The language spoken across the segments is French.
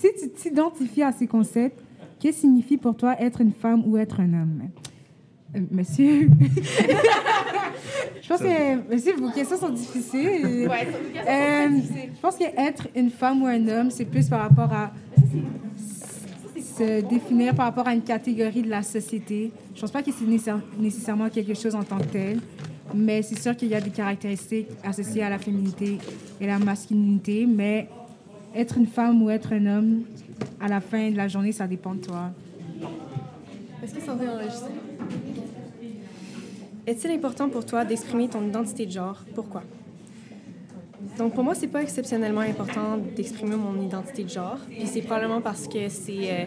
si tu t'identifies à ces concepts, que signifie pour toi être une femme ou être un homme? Euh, monsieur. je pense que. Monsieur, vos questions sont difficiles. Ouais, Euh, je pense que être une femme ou un homme, c'est plus par rapport à se définir par rapport à une catégorie de la société. Je pense pas que c'est nécessaire- nécessairement quelque chose en tant que tel, mais c'est sûr qu'il y a des caractéristiques associées à la féminité et la masculinité, mais être une femme ou être un homme, à la fin de la journée, ça dépend de toi. Est-ce qu'ils sont enregistrés? Est-il important pour toi d'exprimer ton identité de genre? Pourquoi? Donc, pour moi, c'est pas exceptionnellement important d'exprimer mon identité de genre. Puis c'est probablement parce que c'est euh,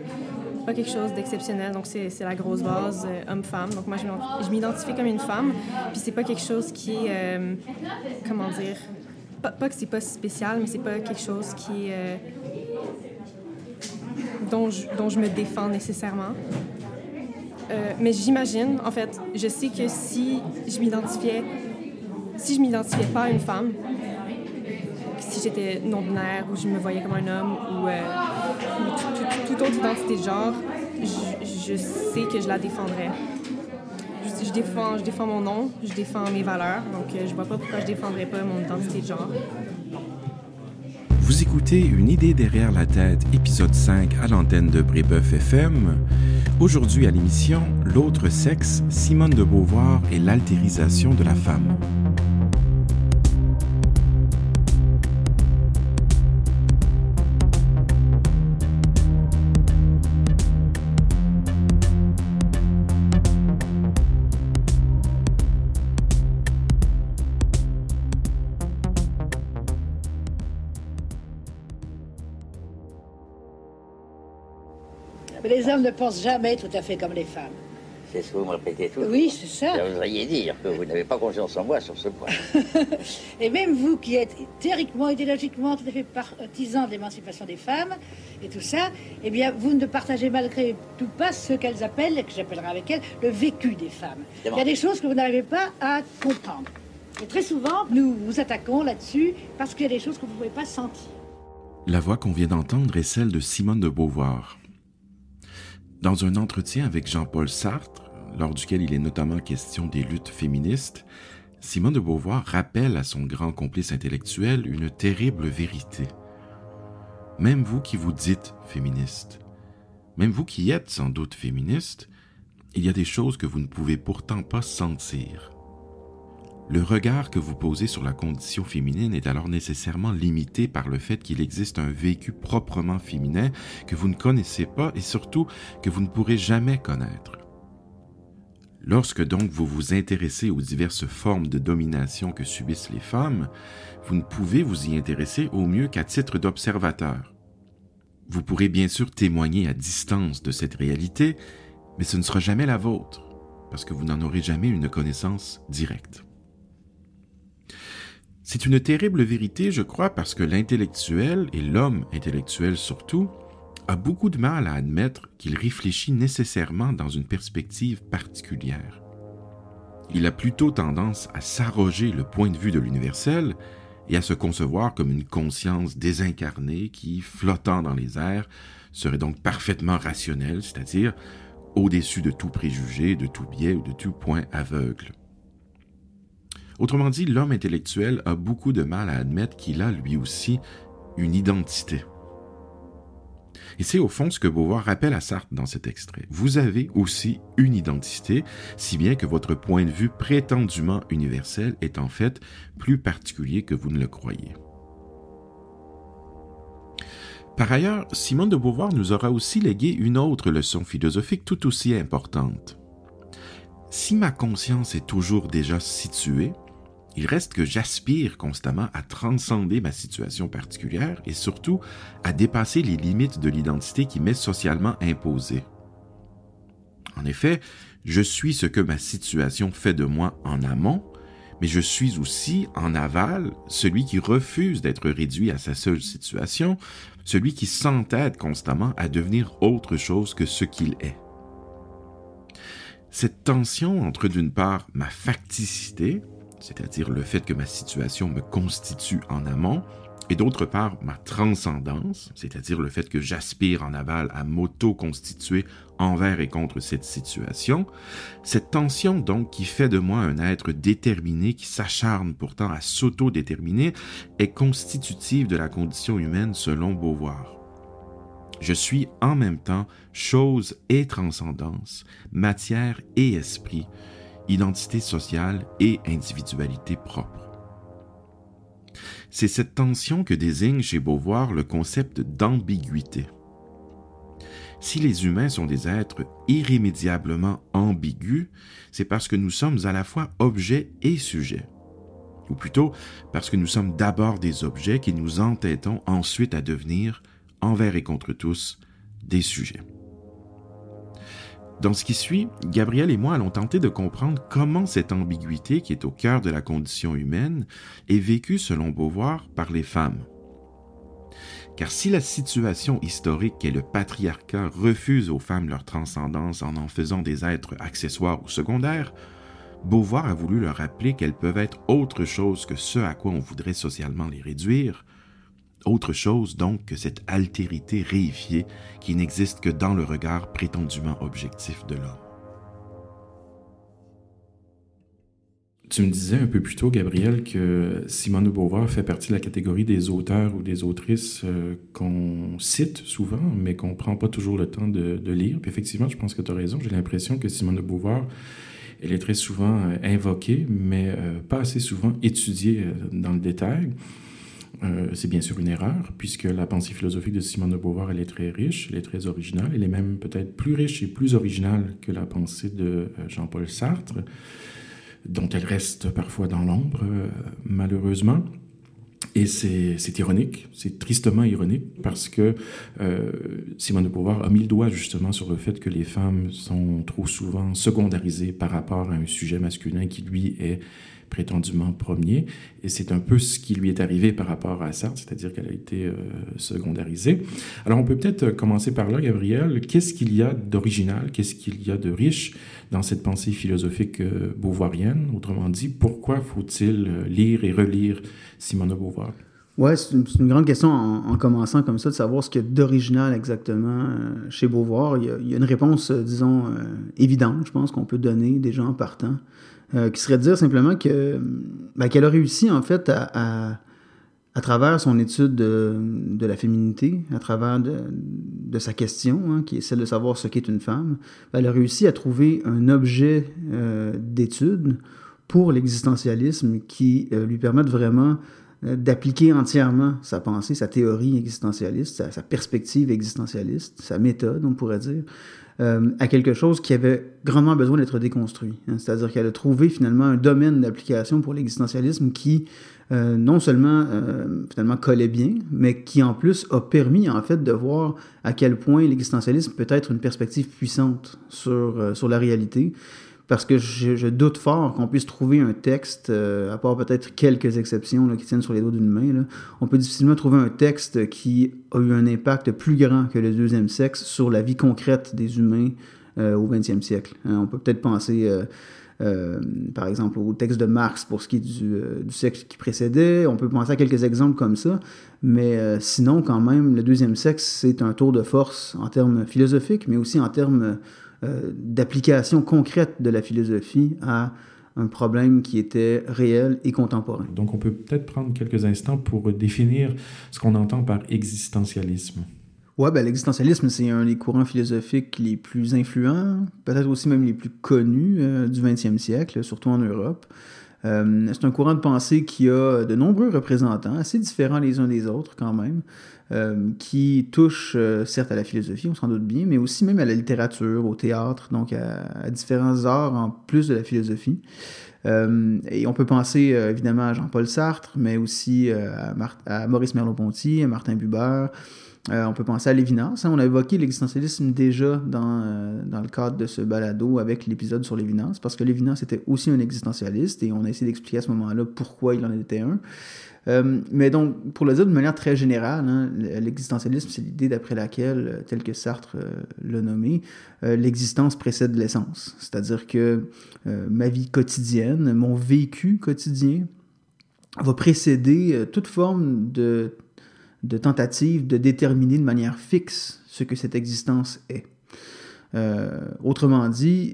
pas quelque chose d'exceptionnel. Donc, c'est la grosse base euh, homme-femme. Donc, moi, je m'ident- je m'identifie comme une femme. Puis c'est pas quelque chose qui euh, comment dire? Pas, pas que c'est pas spécial, mais c'est pas quelque chose qui euh, dont, je, dont je me défends nécessairement. Euh, mais j'imagine, en fait, je sais que si je m'identifiais, si je m'identifiais pas à une femme, si j'étais non-binaire ou je me voyais comme un homme ou, euh, ou tout- tout- toute autre identité de genre, je, je sais que je la défendrais. Je, défends, je défends mon nom, je défends mes valeurs, donc euh, je vois pas pourquoi je défendrais pas mon identité de genre. Vous écoutez Une idée derrière la tête, épisode 5 à l'antenne de Brébeuf FM. Aujourd'hui à l'émission, L'autre sexe, Simone de Beauvoir et l'altérisation de la femme. Les hommes ne pensent jamais tout à fait comme les femmes. C'est ce que vous me répétez tout. Oui, c'est ça. Vous voudriez dire que vous n'avez pas confiance en moi sur ce point. Et même vous qui êtes théoriquement, idéologiquement tout à fait partisan de l'émancipation des femmes et tout ça, eh bien, vous ne partagez malgré tout pas ce qu'elles appellent, et que j'appellerai avec elles, le vécu des femmes. Il y a des choses que vous n'arrivez pas à comprendre. Et très souvent, nous vous attaquons là-dessus parce qu'il y a des choses que vous ne pouvez pas sentir. La voix qu'on vient d'entendre est celle de Simone de Beauvoir. Dans un entretien avec Jean-Paul Sartre, lors duquel il est notamment question des luttes féministes, Simone de Beauvoir rappelle à son grand complice intellectuel une terrible vérité. Même vous qui vous dites féministe, même vous qui êtes sans doute féministe, il y a des choses que vous ne pouvez pourtant pas sentir. Le regard que vous posez sur la condition féminine est alors nécessairement limité par le fait qu'il existe un vécu proprement féminin que vous ne connaissez pas et surtout que vous ne pourrez jamais connaître. Lorsque donc vous vous intéressez aux diverses formes de domination que subissent les femmes, vous ne pouvez vous y intéresser au mieux qu'à titre d'observateur. Vous pourrez bien sûr témoigner à distance de cette réalité, mais ce ne sera jamais la vôtre, parce que vous n'en aurez jamais une connaissance directe. C'est une terrible vérité, je crois, parce que l'intellectuel, et l'homme intellectuel surtout, a beaucoup de mal à admettre qu'il réfléchit nécessairement dans une perspective particulière. Il a plutôt tendance à s'arroger le point de vue de l'universel et à se concevoir comme une conscience désincarnée qui, flottant dans les airs, serait donc parfaitement rationnelle, c'est-à-dire au-dessus de tout préjugé, de tout biais ou de tout point aveugle. Autrement dit, l'homme intellectuel a beaucoup de mal à admettre qu'il a lui aussi une identité. Et c'est au fond ce que Beauvoir rappelle à Sartre dans cet extrait. Vous avez aussi une identité, si bien que votre point de vue prétendument universel est en fait plus particulier que vous ne le croyez. Par ailleurs, Simone de Beauvoir nous aura aussi légué une autre leçon philosophique tout aussi importante. Si ma conscience est toujours déjà située, il reste que j'aspire constamment à transcender ma situation particulière et surtout à dépasser les limites de l'identité qui m'est socialement imposée. En effet, je suis ce que ma situation fait de moi en amont, mais je suis aussi en aval celui qui refuse d'être réduit à sa seule situation, celui qui s'entête constamment à devenir autre chose que ce qu'il est. Cette tension entre d'une part ma facticité, c'est-à-dire le fait que ma situation me constitue en amont, et d'autre part ma transcendance, c'est-à-dire le fait que j'aspire en aval à m'auto-constituer envers et contre cette situation, cette tension donc qui fait de moi un être déterminé, qui s'acharne pourtant à s'auto-déterminer, est constitutive de la condition humaine selon Beauvoir. Je suis en même temps chose et transcendance, matière et esprit, identité sociale et individualité propre. C'est cette tension que désigne chez Beauvoir le concept d'ambiguïté. Si les humains sont des êtres irrémédiablement ambigus, c'est parce que nous sommes à la fois objets et sujets. Ou plutôt parce que nous sommes d'abord des objets qui nous entêtons ensuite à devenir, envers et contre tous, des sujets. Dans ce qui suit, Gabriel et moi allons tenter de comprendre comment cette ambiguïté qui est au cœur de la condition humaine est vécue selon Beauvoir par les femmes. Car si la situation historique et le patriarcat refusent aux femmes leur transcendance en en faisant des êtres accessoires ou secondaires, Beauvoir a voulu leur rappeler qu'elles peuvent être autre chose que ce à quoi on voudrait socialement les réduire, autre chose donc que cette altérité réifiée qui n'existe que dans le regard prétendument objectif de l'homme. Tu me disais un peu plus tôt, Gabriel, que Simone de Beauvoir fait partie de la catégorie des auteurs ou des autrices euh, qu'on cite souvent, mais qu'on ne prend pas toujours le temps de, lire. Puis effectivement, je pense que tu as raison. J'ai l'impression que Simone de Beauvoir, elle est très souvent euh, invoquée, mais euh, pas assez souvent étudiée dans le détail. Euh, c'est bien sûr une erreur, puisque la pensée philosophique de Simone de Beauvoir, elle est très riche, elle est très originale, elle est même peut-être plus riche et plus originale que la pensée de euh, Jean-Paul Sartre, dont elle reste parfois dans l'ombre, euh, malheureusement. Et c'est ironique, c'est tristement ironique, parce que Simone de Beauvoir a mis le doigt justement sur le fait que les femmes sont trop souvent secondarisées par rapport à un sujet masculin qui, lui, est prétendument premier. Et c'est un peu ce qui lui est arrivé par rapport à Sartre, c'est-à-dire qu'elle a été euh, secondarisée. Alors on peut peut-être commencer par là, Gabriel. Qu'est-ce qu'il y a d'original, qu'est-ce qu'il y a de riche dans cette pensée philosophique euh, beauvoirienne? Autrement dit, pourquoi faut-il euh, lire et relire Simone de Beauvoir oui, c'est une, grande question en, commençant comme ça, de savoir ce qu'il y a d'original exactement chez Beauvoir. Il y, a, une réponse, disons, évidente, je pense, qu'on peut donner déjà en partant. Euh, qui serait de dire simplement que ben, qu'elle a réussi en fait à, à, travers son étude de, la féminité, à travers de, sa question, hein, qui est celle de savoir ce qu'est une femme, ben, elle a réussi à trouver un objet euh, d'étude pour l'existentialisme qui euh, lui permette vraiment d'appliquer entièrement sa pensée, sa théorie existentialiste, sa, perspective existentialiste, sa méthode, on pourrait dire, euh, à quelque chose qui avait grandement besoin d'être déconstruit. Hein. C'est-à-dire qu'elle a trouvé finalement un domaine d'application pour l'existentialisme qui euh, non seulement euh, finalement collait bien, mais qui en plus a permis en fait de voir à quel point l'existentialisme peut être une perspective puissante sur, sur la réalité parce que je, doute fort qu'on puisse trouver un texte, euh, à part peut-être quelques exceptions qui tiennent sur les doigts d'une main, on peut difficilement trouver un texte qui a eu un impact plus grand que le deuxième sexe sur la vie concrète des humains euh, au 20e siècle. Hein. on peut peut-être penser, euh, par exemple, au texte de Marx pour ce qui est du, du, sexe qui précédait, on peut penser à quelques exemples comme ça, mais sinon, quand même, le deuxième sexe, c'est un tour de force en termes philosophiques, mais aussi en termes euh, d'application concrète de la philosophie à un problème qui était réel et contemporain. Donc on peut peut-être prendre quelques instants pour définir ce qu'on entend par existentialisme. Oui, ben, l'existentialisme, c'est un des courants philosophiques les plus influents, peut-être aussi même les plus connus euh, du 20e siècle, surtout en Europe. Euh, c'est un courant de pensée qui a de nombreux représentants, assez différents les uns des autres quand même. Euh, qui touche euh, certes à la philosophie, on s'en doute bien, mais aussi même à la littérature, au théâtre, donc à, différents arts en plus de la philosophie. Et on peut penser évidemment à Jean-Paul Sartre, mais aussi à, Maurice Merleau-Ponty, à Martin Buber. On peut penser à Lévinas. On a évoqué l'existentialisme déjà dans, dans le cadre de ce balado avec l'épisode sur Lévinas, parce que Lévinas était aussi un existentialiste et on a essayé d'expliquer à ce moment-là pourquoi il en était un. Euh, mais donc, pour le dire de manière très générale, hein, l'existentialisme, c'est l'idée d'après laquelle, euh, tel que Sartre euh, l'a nommé, l'existence précède l'essence. C'est-à-dire que ma vie quotidienne, mon vécu quotidien, va précéder toute forme de, de tentative de déterminer de manière fixe ce que cette existence est. autrement dit,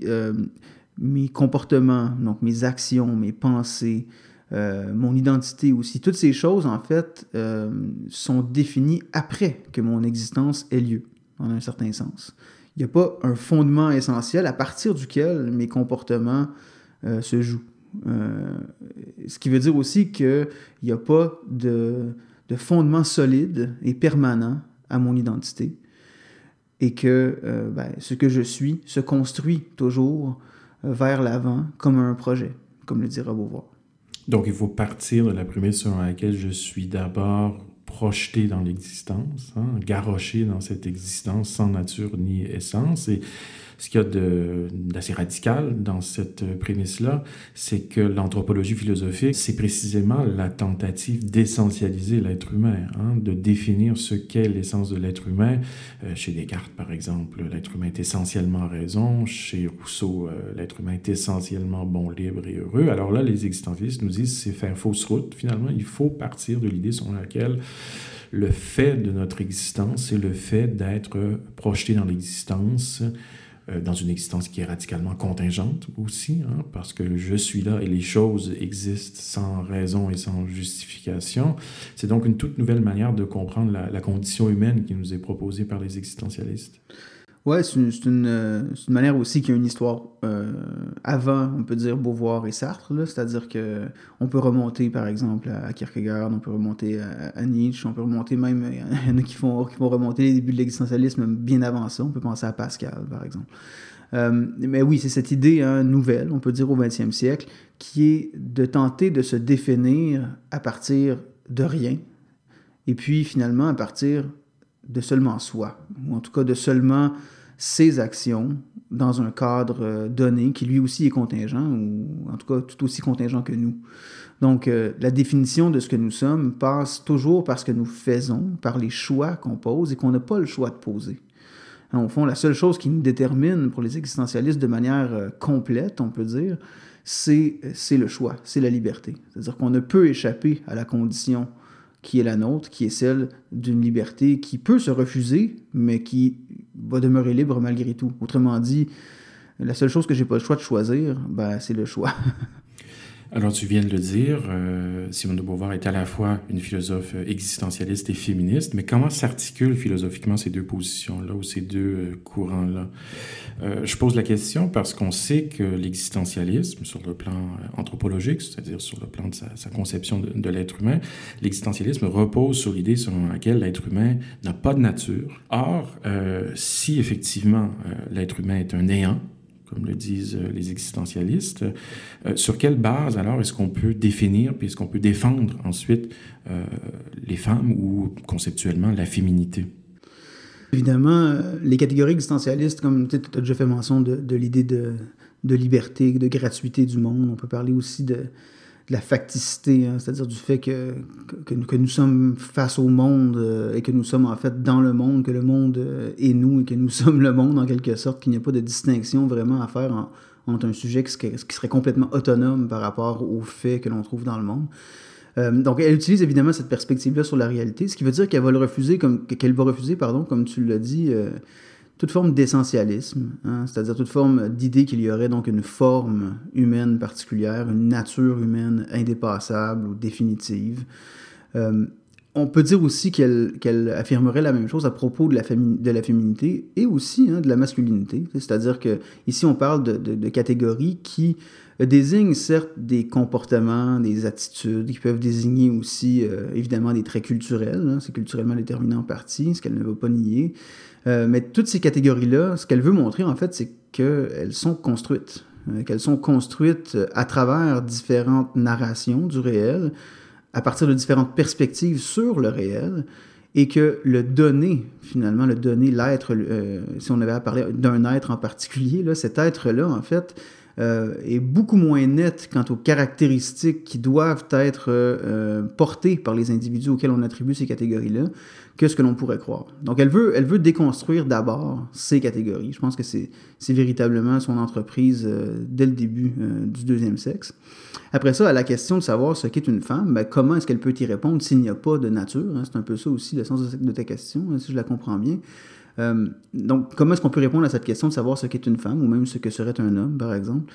mes comportements, donc mes actions, mes pensées, euh, mon identité aussi. Toutes ces choses, en fait, euh, sont définies après que mon existence ait lieu, en un certain sens. Il n'y a pas un fondement essentiel à partir duquel mes comportements euh, se jouent. ce qui veut dire aussi qu'il n'y a pas de, de, fondement solide et permanent à mon identité et que ben, ce que je suis se construit toujours vers l'avant comme un projet, comme le dirait Beauvoir. Donc, il faut partir de la prémisse selon laquelle je suis d'abord projeté dans l'existence, hein, garoché dans cette existence sans nature ni essence. Et ce qu'il y a d'assez radical dans cette prémisse-là, c'est que l'anthropologie philosophique, c'est précisément la tentative d'essentialiser l'être humain, hein, de définir ce qu'est l'essence de l'être humain. Euh, chez Descartes, par exemple, l'être humain est essentiellement raison. Chez Rousseau, euh, l'être humain est essentiellement bon, libre et heureux. Alors là, les existentialistes nous disent c'est faire fausse route. Finalement, il faut partir de l'idée selon laquelle le fait de notre existence, c'est le fait d'être projeté dans l'existence, dans une existence qui est radicalement contingente aussi, hein, parce que je suis là et les choses existent sans raison et sans justification. C'est donc une toute nouvelle manière de comprendre la condition humaine qui nous est proposée par les existentialistes. Ouais, c'est une, une, euh, une, manière aussi qu'il y a une histoire euh, avant, on peut dire, Beauvoir et Sartre. C'est-à-dire que on peut remonter, par exemple, à Kierkegaard, on peut remonter à, Nietzsche, on peut remonter même, il y en a qui font, qui remonter les débuts de l'existentialisme bien avant ça. On peut penser à Pascal, par exemple. Euh, mais oui, c'est cette idée hein, nouvelle, on peut dire au XXe siècle, qui est de tenter de se définir à partir de rien, et puis finalement à partir de seulement soi, ou en tout cas de seulement ses actions dans un cadre euh, donné qui lui aussi est contingent, ou en tout cas tout aussi contingent que nous. Donc euh, la définition de ce que nous sommes passe toujours par ce que nous faisons, par les choix qu'on pose et qu'on n'a pas le choix de poser. Au fond, la seule chose qui nous détermine pour les existentialistes de manière euh, complète, on peut dire, c'est le choix, c'est la liberté. C'est-à-dire qu'on ne peut échapper à la condition qui est la nôtre, qui est celle d'une liberté qui peut se refuser, mais qui va demeurer libre malgré tout. Autrement dit, la seule chose que j'ai pas le choix de choisir, ben, c'est le choix. Alors, tu viens de le dire, euh, Simone de Beauvoir est à la fois une philosophe existentialiste et féministe, mais comment s'articulent philosophiquement ces deux positions-là ou ces deux euh, courants-là? Euh, je pose la question parce qu'on sait que l'existentialisme, sur le plan anthropologique, c'est-à-dire sur le plan de sa, conception de, l'être humain, l'existentialisme repose sur l'idée selon laquelle l'être humain n'a pas de nature. Or, si effectivement l'être humain est un néant, comme le disent euh, les existentialistes. Euh, sur quelle base alors est-ce qu'on peut définir, puis est-ce qu'on peut défendre ensuite euh, les femmes ou conceptuellement la féminité? Évidemment, les catégories existentialistes, comme tu as déjà fait mention de, l'idée de, liberté, de gratuité du monde, on peut parler aussi de, la facticité, hein, c'est-à-dire du fait que, que, nous sommes face au monde euh, et que nous sommes en fait dans le monde, que le monde euh, est nous et que nous sommes le monde en quelque sorte, qu'il n'y a pas de distinction vraiment à faire entre un sujet qui, qui, serait complètement autonome par rapport aux faits que l'on trouve dans le monde. Euh, donc, elle utilise évidemment cette perspective-là sur la réalité, ce qui veut dire qu'elle va le refuser, comme qu'elle va refuser, pardon, comme tu l'as dit, toute forme d'essentialisme, hein, c'est-à-dire toute forme d'idée qu'il y aurait donc une forme humaine particulière, une nature humaine indépassable ou définitive. Euh, on peut dire aussi qu'elle affirmerait la même chose à propos de la, féminité et aussi hein, de la masculinité. C'est-à-dire que ici on parle de, catégories qui désignent certes des comportements, des attitudes, qui peuvent désigner aussi euh, évidemment des traits culturels. Hein, c'est culturellement déterminé en partie, ce qu'elle ne veut pas nier. Euh, mais toutes ces catégories-là, ce qu'elle veut montrer, en fait, c'est qu'elles sont construites. Euh, qu'elles sont construites à travers différentes narrations du réel, à partir de différentes perspectives sur le réel, et que le donné, finalement, le donné, l'être, euh, si on avait à parler d'un être en particulier, cet être-là, en fait, euh, est beaucoup moins nette quant aux caractéristiques qui doivent être euh, portées par les individus auxquels on attribue ces catégories-là que ce que l'on pourrait croire. Donc elle veut, elle veut déconstruire d'abord ces catégories. Je pense que c'est véritablement son entreprise dès le début du deuxième sexe. Après ça, à la question de savoir ce qu'est une femme, ben, comment est-ce qu'elle peut y répondre s'il n'y a pas de nature? Hein? C'est un peu ça aussi le sens de ta question, hein, si je la comprends bien. Euh, donc, comment est-ce qu'on peut répondre à cette question de savoir ce qu'est une femme ou même ce que serait un homme, par exemple?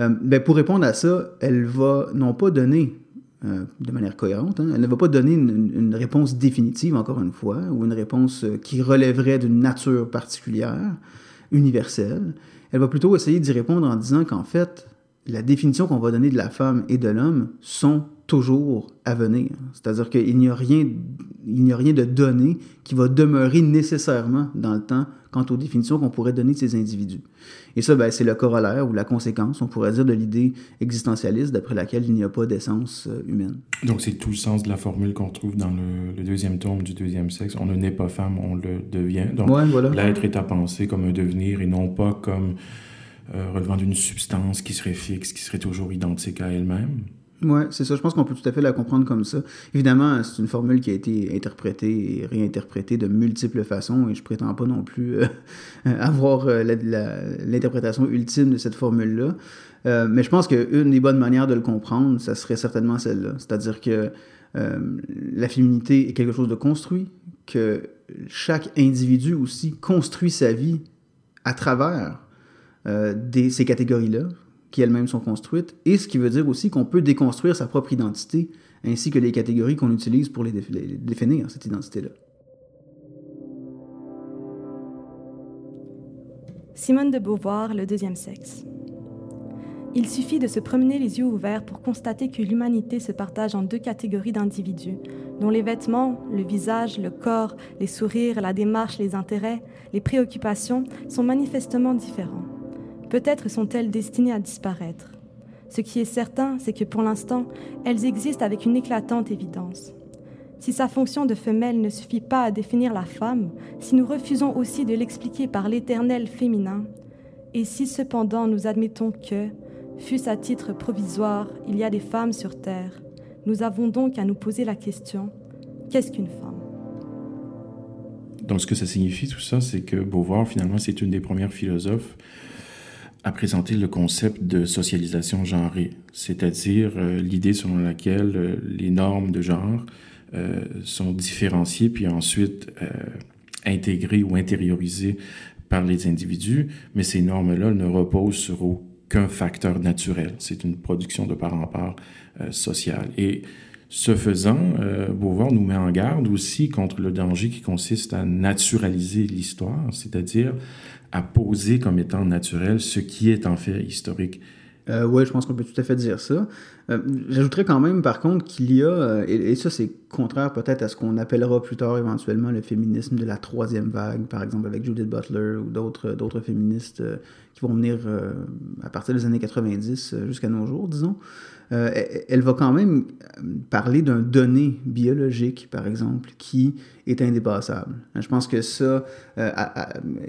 Euh, ben, pour répondre à ça, elle va non pas donner euh, de manière cohérente, hein, elle ne va pas donner une, réponse définitive, encore une fois, ou une réponse qui relèverait d'une nature particulière, universelle. Elle va plutôt essayer d'y répondre en disant qu'en fait, la définition qu'on va donner de la femme et de l'homme sont toujours à venir. C'est-à-dire qu'il n'y a rien, il n'y a rien de donné qui va demeurer nécessairement dans le temps quant aux définitions qu'on pourrait donner de ces individus. Et ça, ben, c'est le corollaire ou la conséquence, on pourrait dire, de l'idée existentialiste d'après laquelle il n'y a pas d'essence euh, humaine. Donc c'est tout le sens de la formule qu'on trouve dans le, deuxième tome du deuxième sexe. On ne naît pas femme, on le devient. Donc l'être est à penser comme un devenir et non pas comme euh, relevant d'une substance qui serait fixe, qui serait toujours identique à elle-même. Oui, c'est ça. Je pense qu'on peut tout à fait la comprendre comme ça. Évidemment, c'est une formule qui a été interprétée et réinterprétée de multiples façons et je prétends pas non plus euh, avoir euh, l'interprétation ultime de cette formule-là. Euh, mais je pense qu'une des bonnes manières de le comprendre, ça serait certainement celle-là. C'est-à-dire que la féminité est quelque chose de construit, que chaque individu aussi construit sa vie à travers ces catégories-là qui elles-mêmes sont construites, et ce qui veut dire aussi qu'on peut déconstruire sa propre identité, ainsi que les catégories qu'on utilise pour les, définir, cette identité-là. Simone de Beauvoir, Le deuxième sexe. Il suffit de se promener les yeux ouverts pour constater que l'humanité se partage en deux catégories d'individus, dont les vêtements, le visage, le corps, les sourires, la démarche, les intérêts, les préoccupations sont manifestement différents. Peut-être sont-elles destinées à disparaître. Ce qui est certain, c'est que pour l'instant, elles existent avec une éclatante évidence. Si sa fonction de femelle ne suffit pas à définir la femme, si nous refusons aussi de l'expliquer par l'éternel féminin, et si cependant nous admettons que, fût-ce à titre provisoire, il y a des femmes sur Terre, nous avons donc à nous poser la question, qu'est-ce qu'une femme? Donc ce que ça signifie tout ça, c'est que Beauvoir, finalement, c'est une des premières philosophes à présenter le concept de socialisation genrée, c'est-à-dire euh, l'idée selon laquelle euh, les normes de genre euh, sont différenciées puis ensuite intégrées ou intériorisées par les individus, mais ces normes-là ne reposent sur aucun facteur naturel. C'est une production de part en part sociale. Et ce faisant, Beauvoir nous met en garde aussi contre le danger qui consiste à naturaliser l'histoire, c'est-à-dire à poser comme étant naturel ce qui est en fait historique. Euh, oui, je pense qu'on peut tout à fait dire ça. Euh, j'ajouterais quand même, par contre, qu'il y a, euh, et, ça c'est contraire peut-être à ce qu'on appellera plus tard éventuellement le féminisme de la troisième vague, par exemple avec Judith Butler ou d'autres féministes qui vont venir à partir des années 90 jusqu'à nos jours, disons. Euh, elle va quand même parler d'un donné biologique, par exemple, qui est indépassable. Je pense que ça, euh,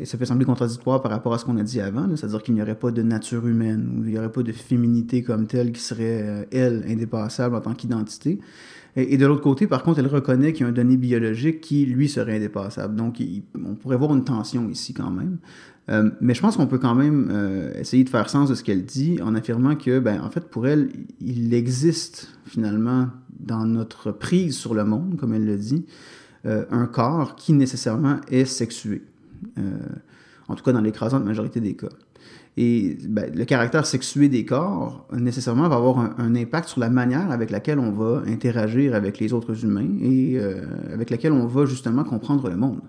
ça peut sembler contradictoire par rapport à ce qu'on a dit avant, c'est-à-dire qu'il n'y aurait pas de nature humaine ou il n'y aurait pas de féminité comme telle qui serait, euh, elle, indépassable en tant qu'identité. Et, de l'autre côté, par contre, elle reconnaît qu'il y a un donné biologique qui, lui, serait indépassable. Donc, on pourrait voir une tension ici quand même. Euh, mais je pense qu'on peut quand même euh, essayer de faire sens de ce qu'elle dit en affirmant que, ben, en fait, pour elle, il existe finalement dans notre prise sur le monde, comme elle le dit, euh, un corps qui nécessairement est sexué. en tout cas, dans l'écrasante majorité des cas. Et ben, le caractère sexué des corps, nécessairement, va avoir un, impact sur la manière avec laquelle on va interagir avec les autres humains et avec laquelle on va justement comprendre le monde.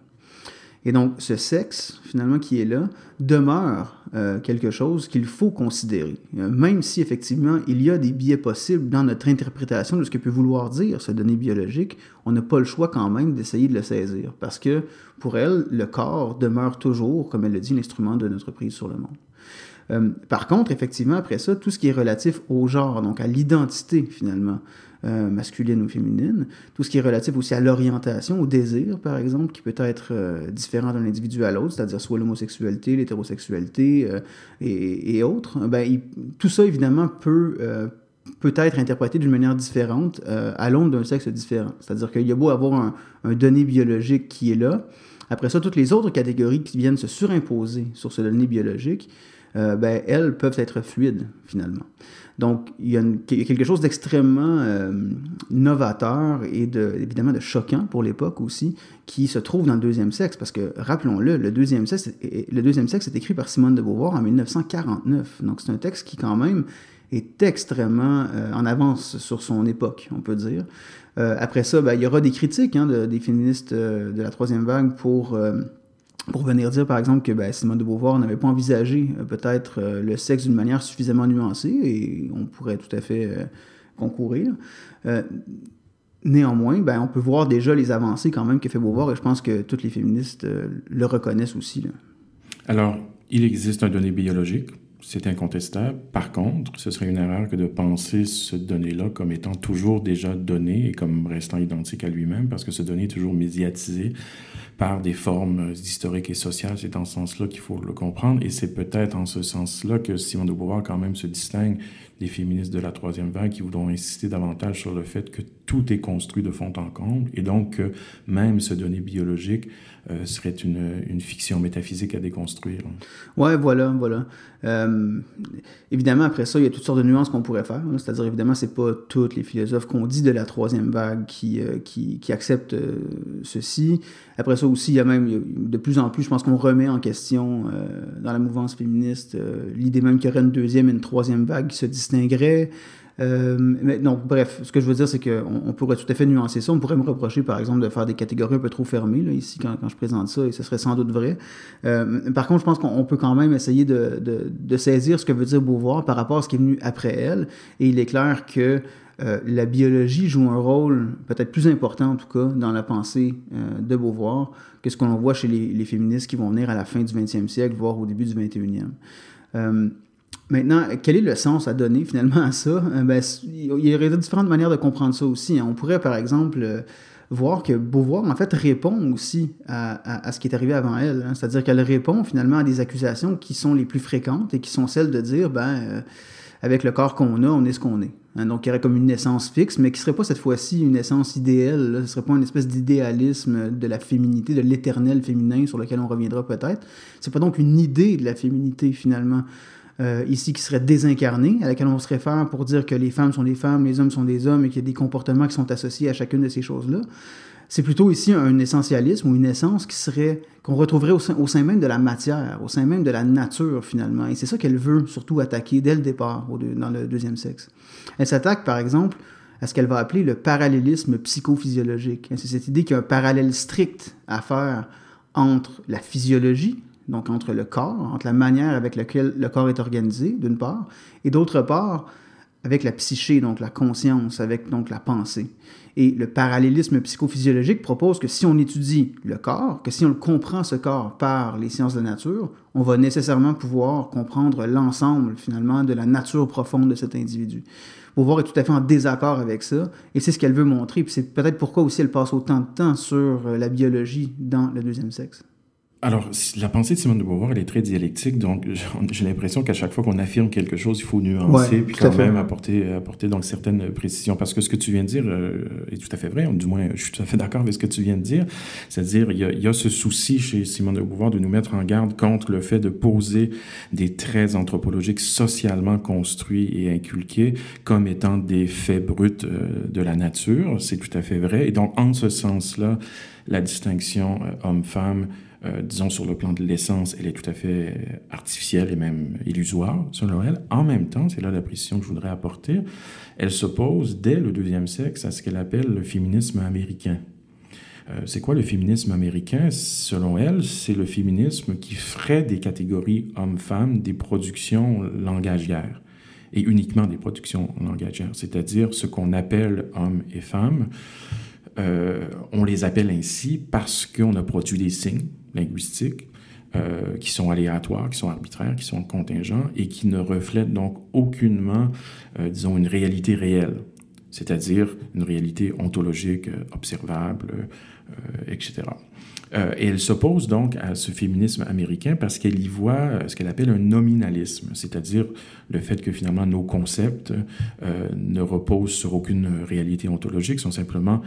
Et donc, ce sexe, finalement, qui est là, demeure euh, quelque chose qu'il faut considérer. Euh, même si, effectivement, il y a des biais possibles dans notre interprétation de ce que peut vouloir dire ce donné biologique, on n'a pas le choix quand même d'essayer de le saisir. Parce que, pour elle, le corps demeure toujours, comme elle le dit, l'instrument de notre prise sur le monde. Euh, par contre, effectivement, après ça, tout ce qui est relatif au genre, donc à l'identité finalement, euh, masculine ou féminine, tout ce qui est relatif aussi à l'orientation, au désir, par exemple, qui peut être euh, différent d'un individu à l'autre, c'est-à-dire soit l'homosexualité, l'hétérosexualité euh, et, autres, ben, tout ça, évidemment, peut peut être interprété d'une manière différente à l'onde d'un sexe différent. C'est-à-dire qu'il y a beau avoir un, donné biologique qui est là, après ça, toutes les autres catégories qui viennent se surimposer sur ce donné biologique, euh, ben, elles peuvent être fluides, finalement. Donc, il y a, quelque chose d'extrêmement euh, novateur et de, évidemment de choquant pour l'époque aussi, qui se trouve dans le deuxième sexe, parce que, rappelons-le, le deuxième sexe, le deuxième sexe est écrit par Simone de Beauvoir en 1949. Donc, c'est un texte qui, quand même, est extrêmement euh, en avance sur son époque, on peut dire. après ça, ben, il y aura des critiques hein, des féministes de la troisième vague pour pour venir dire, par exemple, que ben, Simone de Beauvoir n'avait pas envisagé euh, peut-être euh, le sexe d'une manière suffisamment nuancée, et on pourrait tout à fait euh, concourir. néanmoins, ben, on peut voir déjà les avancées quand même que fait Beauvoir, et je pense que toutes les féministes le reconnaissent aussi. Alors, il existe un donné biologique, c'est incontestable. Par contre, ce serait une erreur que de penser ce donné-là comme étant toujours déjà donné et comme restant identique à lui-même, parce que ce donné est toujours médiatisé par des formes historiques et sociales. C'est dans ce sens-là qu'il faut le comprendre. Et c'est peut-être en ce sens-là que Simone de Beauvoir quand même se distingue des féministes de la troisième vague qui voudront insister davantage sur le fait que tout est construit de fond en comble et donc que même ce donné biologique euh, serait une, une, fiction métaphysique à déconstruire. Ouais, voilà, voilà. Euh, évidemment, après ça, il y a toutes sortes de nuances qu'on pourrait faire. C'est-à-dire, évidemment, c'est pas tous les philosophes qu'on dit de la troisième vague qui, euh, qui, qui, acceptent ceci. Après ça aussi, il y a même de plus en plus, je pense qu'on remet en question dans la mouvance féministe l'idée même qu'il y aurait une deuxième et une troisième vague qui se distinguerait. Euh, mais donc, bref, ce que je veux dire, c'est qu'on on pourrait tout à fait nuancer ça. On pourrait me reprocher, par exemple, de faire des catégories un peu trop fermées, ici, quand, je présente ça, et ce serait sans doute vrai. Euh, par contre, je pense qu'on peut quand même essayer de, saisir ce que veut dire Beauvoir par rapport à ce qui est venu après elle. Et il est clair que euh, la biologie joue un rôle peut-être plus important, en tout cas, dans la pensée de Beauvoir que ce qu'on voit chez les, féministes qui vont venir à la fin du 20e siècle, voire au début du 21e. Euh, Maintenant, quel est le sens à donner finalement à ça? Euh, ben, il y aurait différentes manières de comprendre ça aussi. Hein. On pourrait, par exemple, euh, voir que Beauvoir, en fait, répond aussi à, à, ce qui est arrivé avant elle. Hein. C'est-à-dire qu'elle répond finalement à des accusations qui sont les plus fréquentes et qui sont celles de dire, ben, euh, avec le corps qu'on a, on est ce qu'on est. Hein. Donc, il y aurait comme une naissance fixe, mais qui ne serait pas cette fois-ci une naissance idéale. Ce ne serait pas une espèce d'idéalisme de la féminité, de l'éternel féminin sur lequel on reviendra peut-être. C'est pas donc une idée de la féminité, finalement. Euh, ici qui serait désincarnée, à laquelle on se réfère pour dire que les femmes sont des femmes, les hommes sont des hommes et qu'il y a des comportements qui sont associés à chacune de ces choses-là. C'est plutôt ici un essentialisme ou une essence qui serait qu'on retrouverait au sein, au sein, même de la matière, au sein même de la nature finalement. Et c'est ça qu'elle veut surtout attaquer dès le départ dans le deuxième sexe. Elle s'attaque par exemple à ce qu'elle va appeler le parallélisme psychophysiologique. C'est cette idée qu'il y a un parallèle strict à faire entre la physiologie, donc entre le corps, entre la manière avec laquelle le corps est organisé, d'une part, et d'autre part, avec la psyché, donc la conscience, avec donc la pensée. Et le parallélisme psychophysiologique propose que si on étudie le corps, que si on comprend ce corps par les sciences de la nature, on va nécessairement pouvoir comprendre l'ensemble finalement de la nature profonde de cet individu. Beauvoir est tout à fait en désaccord avec ça, et c'est ce qu'elle veut montrer, puis c'est peut-être pourquoi aussi elle passe autant de temps sur la biologie dans le deuxième sexe. Alors, la pensée de Simone de Beauvoir, elle est très dialectique, donc j'ai l'impression qu'à chaque fois qu'on affirme quelque chose, il faut nuancer, puis quand même apporter, apporter donc certaines précisions. Parce que ce que tu viens de dire euh, est tout à fait vrai, du moins, je suis tout à fait d'accord avec ce que tu viens de dire. C'est-à-dire, il y, a, il y a ce souci chez Simone de Beauvoir de nous mettre en garde contre le fait de poser des traits anthropologiques socialement construits et inculqués comme étant des faits bruts euh, de la nature. C'est tout à fait vrai. Et donc, en ce sens-là, la distinction euh, homme-femme, euh, disons sur le plan de l'essence, elle est tout à fait euh, artificielle et même illusoire, selon elle. En même temps, c'est là la précision que je voudrais apporter, elle s'oppose dès le deuxième sexe à ce qu'elle appelle le féminisme américain. Euh, c'est quoi le féminisme américain? Selon elle, c'est le féminisme qui ferait des catégories hommes-femmes des productions langagières et uniquement des productions langagières, c'est-à-dire ce qu'on appelle hommes et femmes. On les appelle ainsi parce qu'on a produit des signes linguistique euh, qui sont aléatoires, qui sont arbitraires, qui sont contingents et qui ne reflètent donc aucunement, euh, disons, une réalité réelle, c'est-à-dire une réalité ontologique, observable, etc. Euh, et elle s'oppose donc à ce féminisme américain parce qu'elle y voit euh, ce qu'elle appelle un nominalisme, c'est-à-dire le fait que finalement nos concepts euh, ne reposent sur aucune réalité ontologique, sont simplement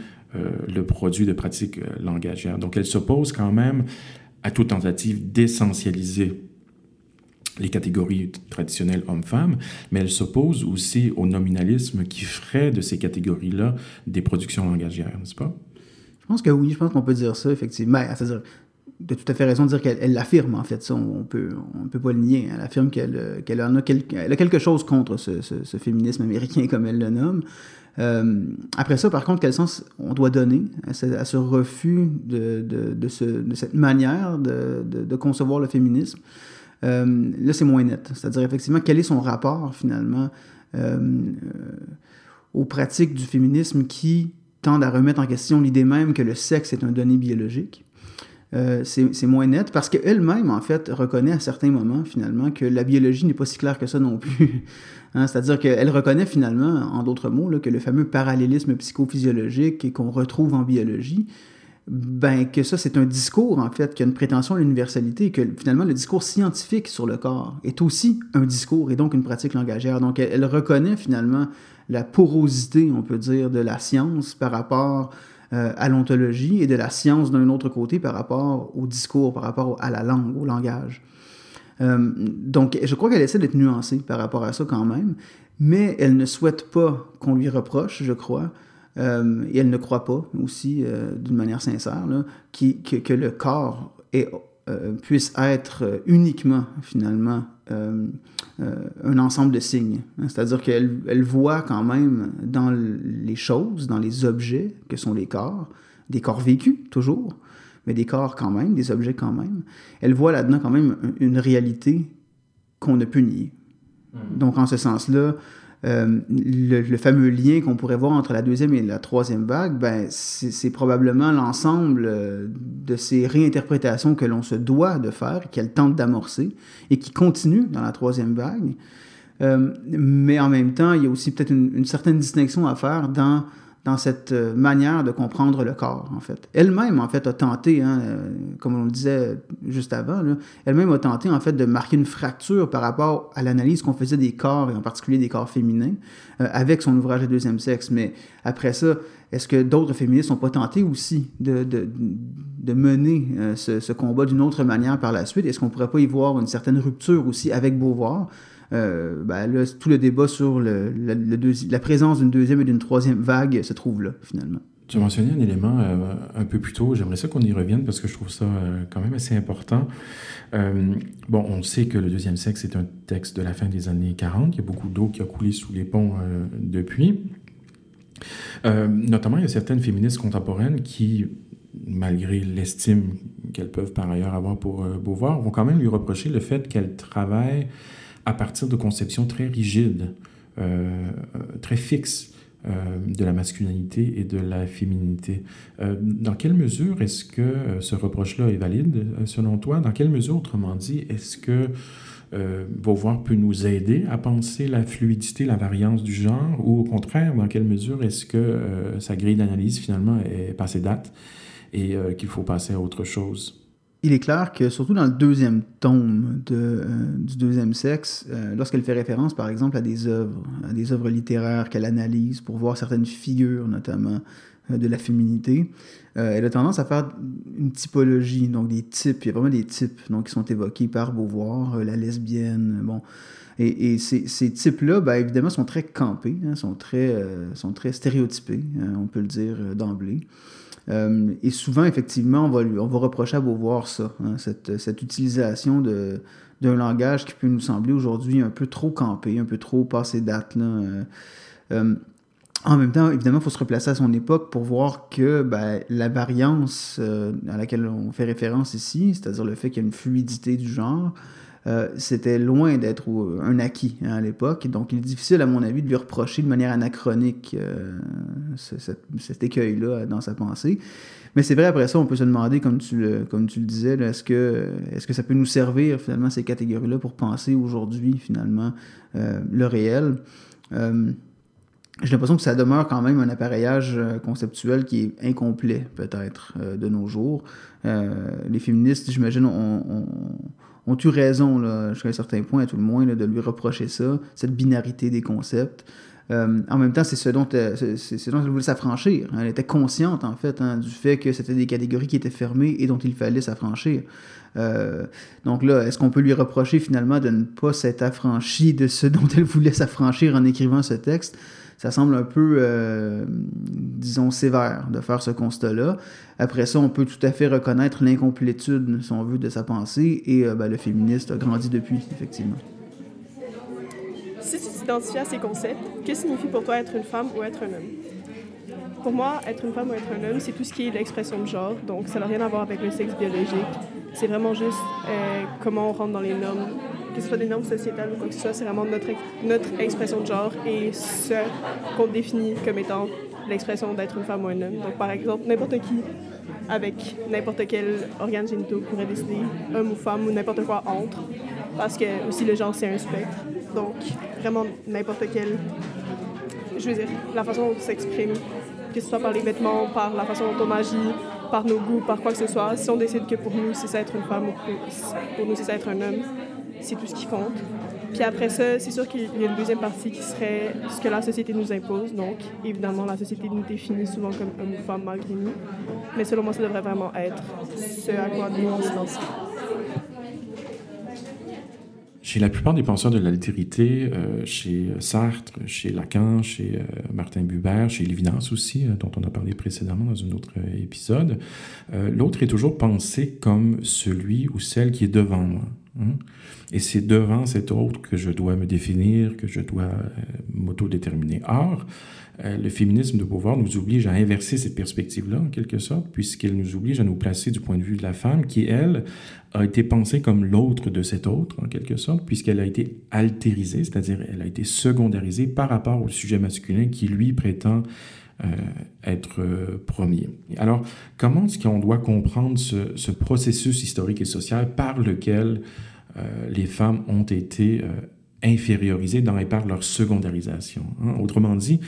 le produit de pratiques langagières. Donc elle s'oppose quand même à toute tentative d'essentialiser les catégories traditionnelles hommes-femmes, mais elle s'oppose aussi au nominalisme qui ferait de ces catégories-là des productions langagières, n'est-ce pas? Je pense que oui, je pense qu'on peut dire ça, effectivement. Ben, c'est-à-dire, de tout à fait raison de dire qu'elle l'affirme, en fait. Ça, on peut, on peut pas le nier. Elle affirme qu'elle qu'elle a, a, quelque chose contre ce, ce, féminisme américain, comme elle le nomme. Euh, après ça, par contre, quel sens on doit donner à ce, refus de, de, de, cette manière de, concevoir le féminisme? Euh, là, c'est moins net. C'est-à-dire, effectivement, quel est son rapport, finalement, euh, aux pratiques du féminisme qui tendent à remettre en question l'idée même que le sexe est un donné biologique. Euh, c'est moins net parce qu'elle-même, en fait, reconnaît à certains moments, finalement, que la biologie n'est pas si claire que ça non plus. Hein, c'est-à-dire qu'elle reconnaît finalement, en d'autres mots, que le fameux parallélisme psychophysiologique qu'on retrouve en biologie, ben, que ça, c'est un discours, en fait, qui a une prétention à l'universalité, que finalement, le discours scientifique sur le corps est aussi un discours et donc une pratique langagière. Donc, elle reconnaît finalement la porosité, on peut dire, de la science par rapport euh, à l'ontologie et de la science d'un autre côté par rapport au discours, par rapport à la langue, au langage. Euh, donc, je crois qu'elle essaie d'être nuancée par rapport à ça quand même, mais elle ne souhaite pas qu'on lui reproche, je crois, euh, et elle ne croit pas aussi, d'une manière sincère, là, que, que, le corps est, puisse être uniquement, finalement, euh, euh, un ensemble de signes. Hein. C'est-à-dire qu'elle elle voit quand même dans les choses, dans les objets que sont les corps, des corps vécus toujours, mais des corps quand même, des objets quand même. Elle voit là-dedans quand même une réalité qu'on ne peut nier. Mmh. Donc en ce sens-là, euh, le, fameux lien qu'on pourrait voir entre la deuxième et la troisième vague, ben, c'est probablement l'ensemble euh, de ces réinterprétations que l'on se doit de faire, qu'elle tente d'amorcer et qui continuent dans la troisième vague. Euh, mais en même temps, il y a aussi peut-être une, certaine distinction à faire dans dans cette euh, manière de comprendre le corps, en fait. Elle-même, en fait, a tenté, hein, euh, comme on le disait juste avant, elle-même a tenté, en fait, de marquer une fracture par rapport à l'analyse qu'on faisait des corps, et en particulier des corps féminins, euh, avec son ouvrage Le deuxième sexe. Mais après ça, est-ce que d'autres féministes n'ont pas tenté aussi de, de, de mener ce, ce, combat d'une autre manière par la suite? Est-ce qu'on ne pourrait pas y voir une certaine rupture aussi avec Beauvoir? Euh, ben tout le débat sur la présence d'une deuxième et d'une troisième vague se trouve là, finalement. Tu as mentionné un élément euh, un peu plus tôt, j'aimerais ça qu'on y revienne parce que je trouve ça euh, quand même assez important. bon, on sait que le deuxième sexe est un texte de la fin des années 40, il y a beaucoup d'eau qui a coulé sous les ponts depuis. notamment, il y a certaines féministes contemporaines qui, malgré l'estime qu'elles peuvent par ailleurs avoir pour Beauvoir, vont quand même lui reprocher le fait qu'elle travaille à partir de conceptions très rigides, euh, très fixes euh, de la masculinité et de la féminité. Euh, dans quelle mesure est-ce que ce reproche-là est valide, selon toi? Dans quelle mesure, autrement dit, est-ce que Beauvoir peut nous aider à penser la fluidité, la variance du genre, ou au contraire, dans quelle mesure est-ce que sa grille d'analyse finalement est passée date et qu'il faut passer à autre chose? Il est clair que, surtout dans le deuxième tome de, euh, du deuxième sexe, euh, lorsqu'elle fait référence, par exemple, à des œuvres, à des œuvres littéraires qu'elle analyse pour voir certaines figures, notamment euh, de la féminité, elle a tendance à faire une typologie, donc des types. Il y a vraiment des types qui sont évoqués par Beauvoir, la lesbienne, bon. Et, ces, types-là, ben, évidemment, sont très campés, hein, sont, très, sont très stéréotypés, hein, on peut le dire d'emblée. Euh, et souvent, effectivement, on va, on va reprocher à Beauvoir ça, hein, cette, utilisation de, d'un langage qui peut nous sembler aujourd'hui un peu trop campé, un peu trop passé date. Euh, euh, en même temps, évidemment, il faut se replacer à son époque pour voir que ben, la variance à laquelle on fait référence ici, c'est-à-dire le fait qu'il y a une fluidité du genre, euh, c'était loin d'être un acquis hein, à l'époque. Donc, il est difficile, à mon avis, de lui reprocher de manière anachronique euh, cet écueil-là dans sa pensée. Mais c'est vrai, après ça, on peut se demander, comme tu le, comme tu le disais, est-ce que, est que ça peut nous servir, finalement, ces catégories-là, pour penser aujourd'hui, finalement, euh, le réel? j'ai l'impression que ça demeure quand même un appareillage conceptuel qui est incomplet, peut-être, de nos jours. les féministes, j'imagine, ont eu raison, là, jusqu'à un certain point, à tout le moins, de lui reprocher ça, cette binarité des concepts? Euh, en même temps, c'est ce dont, euh, elle voulait s'affranchir. Elle était consciente, en fait, hein, du fait que c'était des catégories qui étaient fermées et dont il fallait s'affranchir. Euh, donc là, est-ce qu'on peut lui reprocher finalement de ne pas s'être affranchi de ce dont elle voulait s'affranchir en écrivant ce texte? Ça semble un peu, euh, disons, sévère de faire ce constat-là. Après ça, on peut tout à fait reconnaître l'incomplétude, si on veut, de sa pensée, et euh, ben, le féministe a grandi depuis, effectivement. Si tu t'identifies à ces concepts, que signifie pour toi être une femme ou être un homme? Pour moi, être une femme ou être un homme, c'est tout ce qui est l'expression de genre, donc ça n'a rien à voir avec le sexe biologique. C'est vraiment juste euh, comment on rentre dans les normes que ce soit des normes sociétales ou quoi que ce soit, c'est vraiment notre, notre expression de genre et ce qu'on définit comme étant l'expression d'être une femme ou un homme. Donc, par exemple, n'importe qui avec n'importe quel organe génital pourrait décider homme ou femme ou n'importe quoi entre, parce que aussi le genre c'est un spectre. Donc, vraiment n'importe quel. Je veux dire, la façon dont on s'exprime, que ce soit par les vêtements, par la façon dont on agit, par nos goûts, par quoi que ce soit, si on décide que pour nous c'est ça être une femme ou pour nous c'est ça être un homme, c'est tout ce qui compte. Puis après ça, c'est sûr qu'il y a une deuxième partie qui serait ce que la société nous impose. Donc, évidemment, la société nous définit souvent comme homme ou femme malgré nous. Mais selon moi, ça devrait vraiment être ce à quoi nous on Chez la plupart des penseurs de l'altérité, euh, chez Sartre, chez Lacan, chez euh, Martin Buber, chez Lévinas aussi, euh, dont on a parlé précédemment dans un autre épisode, l'autre est toujours pensé comme celui ou celle qui est devant moi. Et c'est devant cet autre que je dois me définir, que je dois euh, m'autodéterminer. Or, euh, le féminisme de pouvoir nous oblige à inverser cette perspective-là, en quelque sorte, puisqu'elle nous oblige à nous placer du point de vue de la femme, qui, elle, a été pensée comme l'autre de cet autre, en quelque sorte, puisqu'elle a été altérisée, c'est-à-dire elle a été secondarisée par rapport au sujet masculin qui, lui, prétend être premier. Alors, comment est-ce qu'on doit comprendre ce, ce, processus historique et social par lequel euh, les femmes ont été euh, infériorisées dans et par leur secondarisation. Hein? Autrement dit,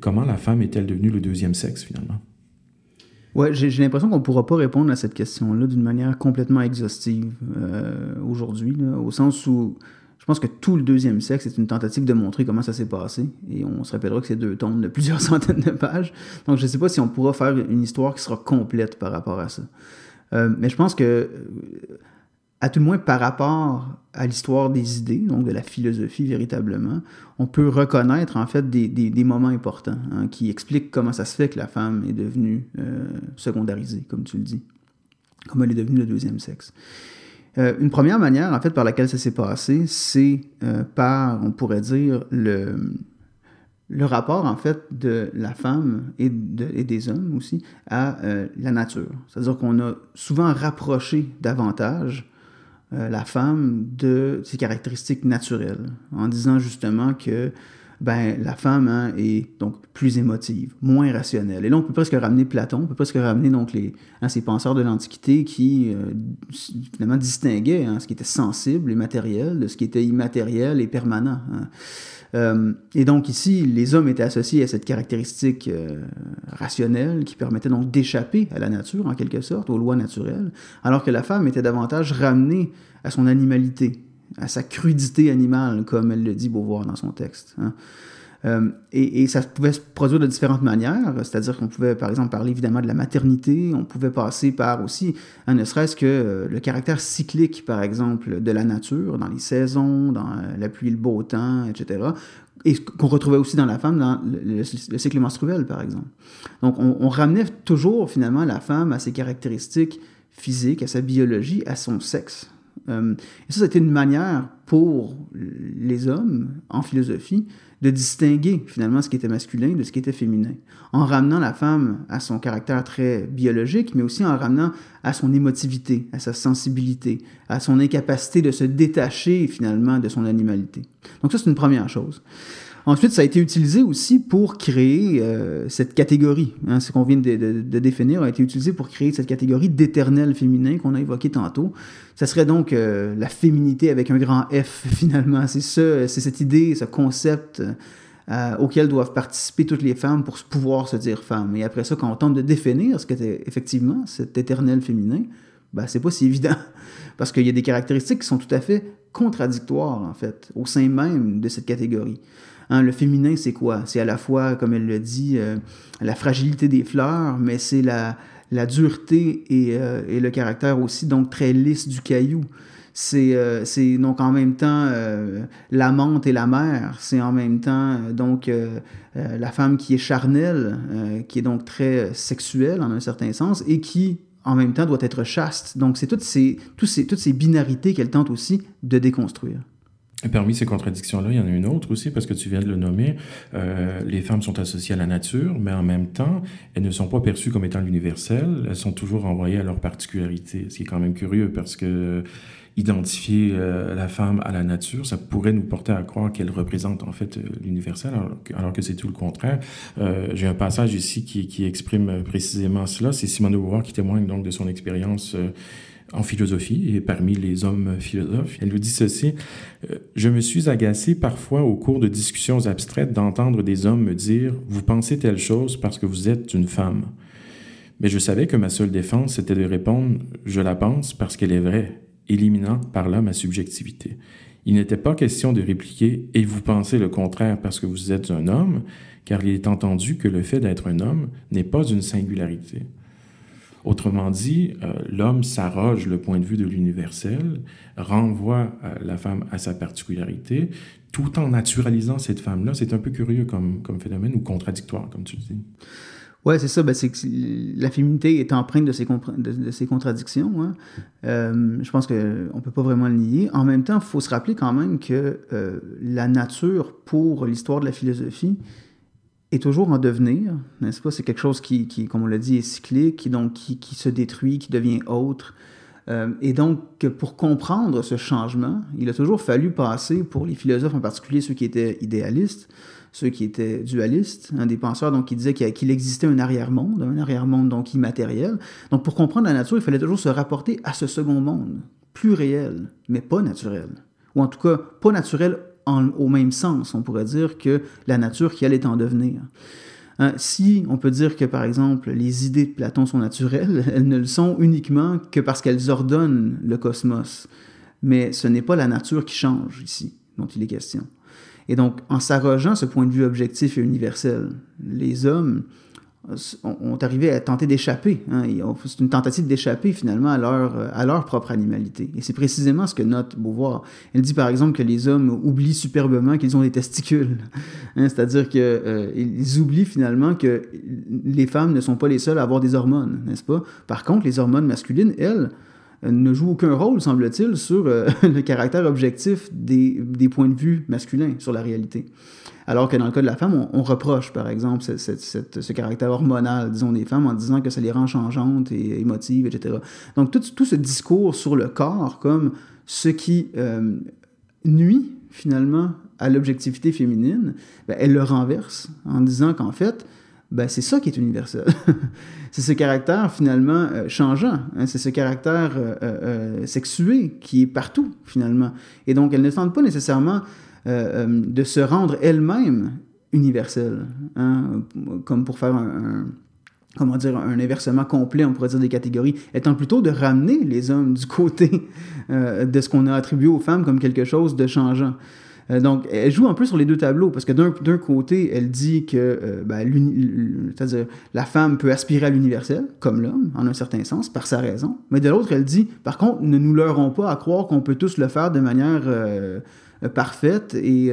comment la femme est-elle devenue le deuxième sexe finalement? Ouais, j'ai l'impression qu'on ne pourra pas répondre à cette question-là d'une manière complètement exhaustive euh, aujourd'hui, au sens où je pense que tout le deuxième sexe est une tentative de montrer comment ça s'est passé. Et on se rappellera que c'est deux tomes de plusieurs centaines de pages. Donc je ne sais pas si on pourra faire une histoire qui sera complète par rapport à ça. mais je pense que à tout le moins par rapport à l'histoire des idées, donc de la philosophie véritablement, on peut reconnaître en fait des, des, moments importants hein, qui expliquent comment ça se fait que la femme est devenue euh, secondarisée, comme tu le dis, comment elle est devenue le deuxième sexe. Euh, une première manière en fait par laquelle ça s'est passé, c'est euh, par, on pourrait dire, le, rapport en fait de la femme et, de, et des hommes aussi à la nature. C'est-à-dire qu'on a souvent rapproché davantage euh, la femme de ses caractéristiques naturelles, en disant justement que ben, la femme hein, est donc plus émotive, moins rationnelle. Et là, on peut presque ramener Platon, on peut presque ramener donc les, hein, ces penseurs de l'Antiquité qui euh, finalement distinguaient hein, ce qui était sensible et matériel de ce qui était immatériel et permanent. Hein. Euh, et donc ici, les hommes étaient associés à cette caractéristique euh, rationnelle qui permettait donc d'échapper à la nature, en quelque sorte, aux lois naturelles, alors que la femme était davantage ramenée à son animalité, à sa crudité animale, comme elle le dit Beauvoir dans son texte. Hein. Euh, et, ça pouvait se produire de différentes manières, c'est-à-dire qu'on pouvait par exemple parler évidemment de la maternité, on pouvait passer par aussi, hein, ne serait-ce que euh, le caractère cyclique par exemple de la nature, dans les saisons, dans euh, la pluie, le beau temps, etc. Et qu'on retrouvait aussi dans la femme, dans le, cycle menstruel par exemple. Donc on, on, ramenait toujours finalement la femme à ses caractéristiques physiques, à sa biologie, à son sexe. Euh, et ça, c'était une manière pour les hommes en philosophie de distinguer finalement ce qui était masculin de ce qui était féminin, en ramenant la femme à son caractère très biologique, mais aussi en ramenant à son émotivité, à sa sensibilité, à son incapacité de se détacher finalement de son animalité. Donc ça, c'est une première chose. Ensuite, ça a été utilisé aussi pour créer euh, cette catégorie. Hein, ce qu'on vient de, définir a été utilisé pour créer cette catégorie d'éternel féminin qu'on a évoqué tantôt. Ça serait donc euh, la féminité avec un grand F, finalement. C'est ça, c'est cette idée, ce concept euh, auquel doivent participer toutes les femmes pour pouvoir se dire femme. Et après ça, quand on tente de définir ce qu'était effectivement cet éternel féminin, ben, c'est pas si évident. Parce qu'il y a des caractéristiques qui sont tout à fait contradictoires, en fait, au sein même de cette catégorie. Hein, le féminin, c'est quoi? C'est à la fois, comme elle le dit, euh, la fragilité des fleurs, mais c'est la, la dureté et, euh, et, le caractère aussi, donc très lisse du caillou. C'est euh, donc en même temps la menthe et la mère. C'est en même temps donc la femme qui est charnelle, qui est donc très sexuelle en un certain sens, et qui en même temps doit être chaste. Donc c'est toutes ces, toutes ces, toutes ces binarités qu'elle tente aussi de déconstruire. Parmi ces contradictions-là, il y en a une autre aussi, parce que tu viens de le nommer. Euh, les femmes sont associées à la nature, mais en même temps, elles ne sont pas perçues comme étant l'universel. Elles sont toujours envoyées à leur particularité, ce qui est quand même curieux, parce que identifier euh, la femme à la nature, ça pourrait nous porter à croire qu'elle représente en fait euh, l'universel, alors, que c'est tout le contraire. Euh, J'ai un passage ici qui, qui, exprime précisément cela. C'est Simone de Beauvoir qui témoigne donc de son expérience euh, en philosophie et parmi les hommes philosophes. Elle nous dit ceci euh, Je me suis agacé parfois au cours de discussions abstraites d'entendre des hommes me dire Vous pensez telle chose parce que vous êtes une femme. Mais je savais que ma seule défense était de répondre Je la pense parce qu'elle est vraie, éliminant par là ma subjectivité. Il n'était pas question de répliquer Et vous pensez le contraire parce que vous êtes un homme, car il est entendu que le fait d'être un homme n'est pas une singularité. Autrement dit, euh, l'homme s'arroge le point de vue de l'universel, renvoie euh, la femme à sa particularité, tout en naturalisant cette femme-là. C'est un peu curieux comme, comme phénomène ou contradictoire, comme tu le dis. Oui, c'est ça. Ben, c'est que la féminité est empreinte de ces, de, ces contradictions. Hein. Euh, je pense qu'on ne peut pas vraiment le nier. En même temps, il faut se rappeler quand même que la nature, pour l'histoire de la philosophie, est toujours en devenir, n'est-ce pas? C'est quelque chose qui, qui, comme on l'a dit, est cyclique, qui, donc, qui, qui se détruit, qui devient autre. Euh, et donc, pour comprendre ce changement, il a toujours fallu passer, pour les philosophes en particulier, ceux qui étaient idéalistes, ceux qui étaient dualistes, un des penseurs donc, qui disaient qu'il existait un arrière-monde, un arrière-monde donc immatériel. Donc, pour comprendre la nature, il fallait toujours se rapporter à ce second monde, plus réel, mais pas naturel. Ou en tout cas, pas naturel au même sens. On pourrait dire que la nature qui, est en devenir. Hein, si on peut dire que, par exemple, les idées de Platon sont naturelles, elles ne le sont uniquement que parce qu'elles ordonnent le cosmos. Mais ce n'est pas la nature qui change ici, dont il est question. Et donc, en s'arrogeant ce point de vue objectif et universel, les hommes ont arrivé à tenter d'échapper. Hein, c'est une tentative d'échapper finalement à leur, à leur propre animalité. Et c'est précisément ce que note Beauvoir. Elle dit par exemple que les hommes oublient superbement qu'ils ont des testicules. Hein, c'est-à-dire qu'ils euh, oublient finalement que les femmes ne sont pas les seules à avoir des hormones, n'est-ce pas? Par contre, les hormones masculines, elles, ne jouent aucun rôle, semble-t-il, sur euh, le caractère objectif des, des points de vue masculins sur la réalité. Alors que dans le cas de la femme, on, reproche, par exemple, ce caractère hormonal, disons, des femmes en disant que ça les rend changeantes et émotives, etc. Donc, tout, ce discours sur le corps comme ce qui euh, nuit, finalement, à l'objectivité féminine, ben, elle le renverse en disant qu'en fait, ben, c'est ça qui est universel. c'est ce caractère finalement euh, changeant, hein. c'est ce caractère euh, sexué qui est partout finalement. Et donc, elle ne tente pas nécessairement de se rendre elle-même universelle, hein, comme pour faire un, comment dire, un inversement complet, on pourrait dire, des catégories, étant plutôt de ramener les hommes du côté euh, de ce qu'on a attribué aux femmes comme quelque chose de changeant. donc, elle joue un peu sur les deux tableaux, parce que d'un côté, elle dit que ben, la femme peut aspirer à l'universel, comme l'homme, en un certain sens, par sa raison. Mais de l'autre, elle dit, par contre, ne nous leurrons pas à croire qu'on peut tous le faire de manière parfaite et,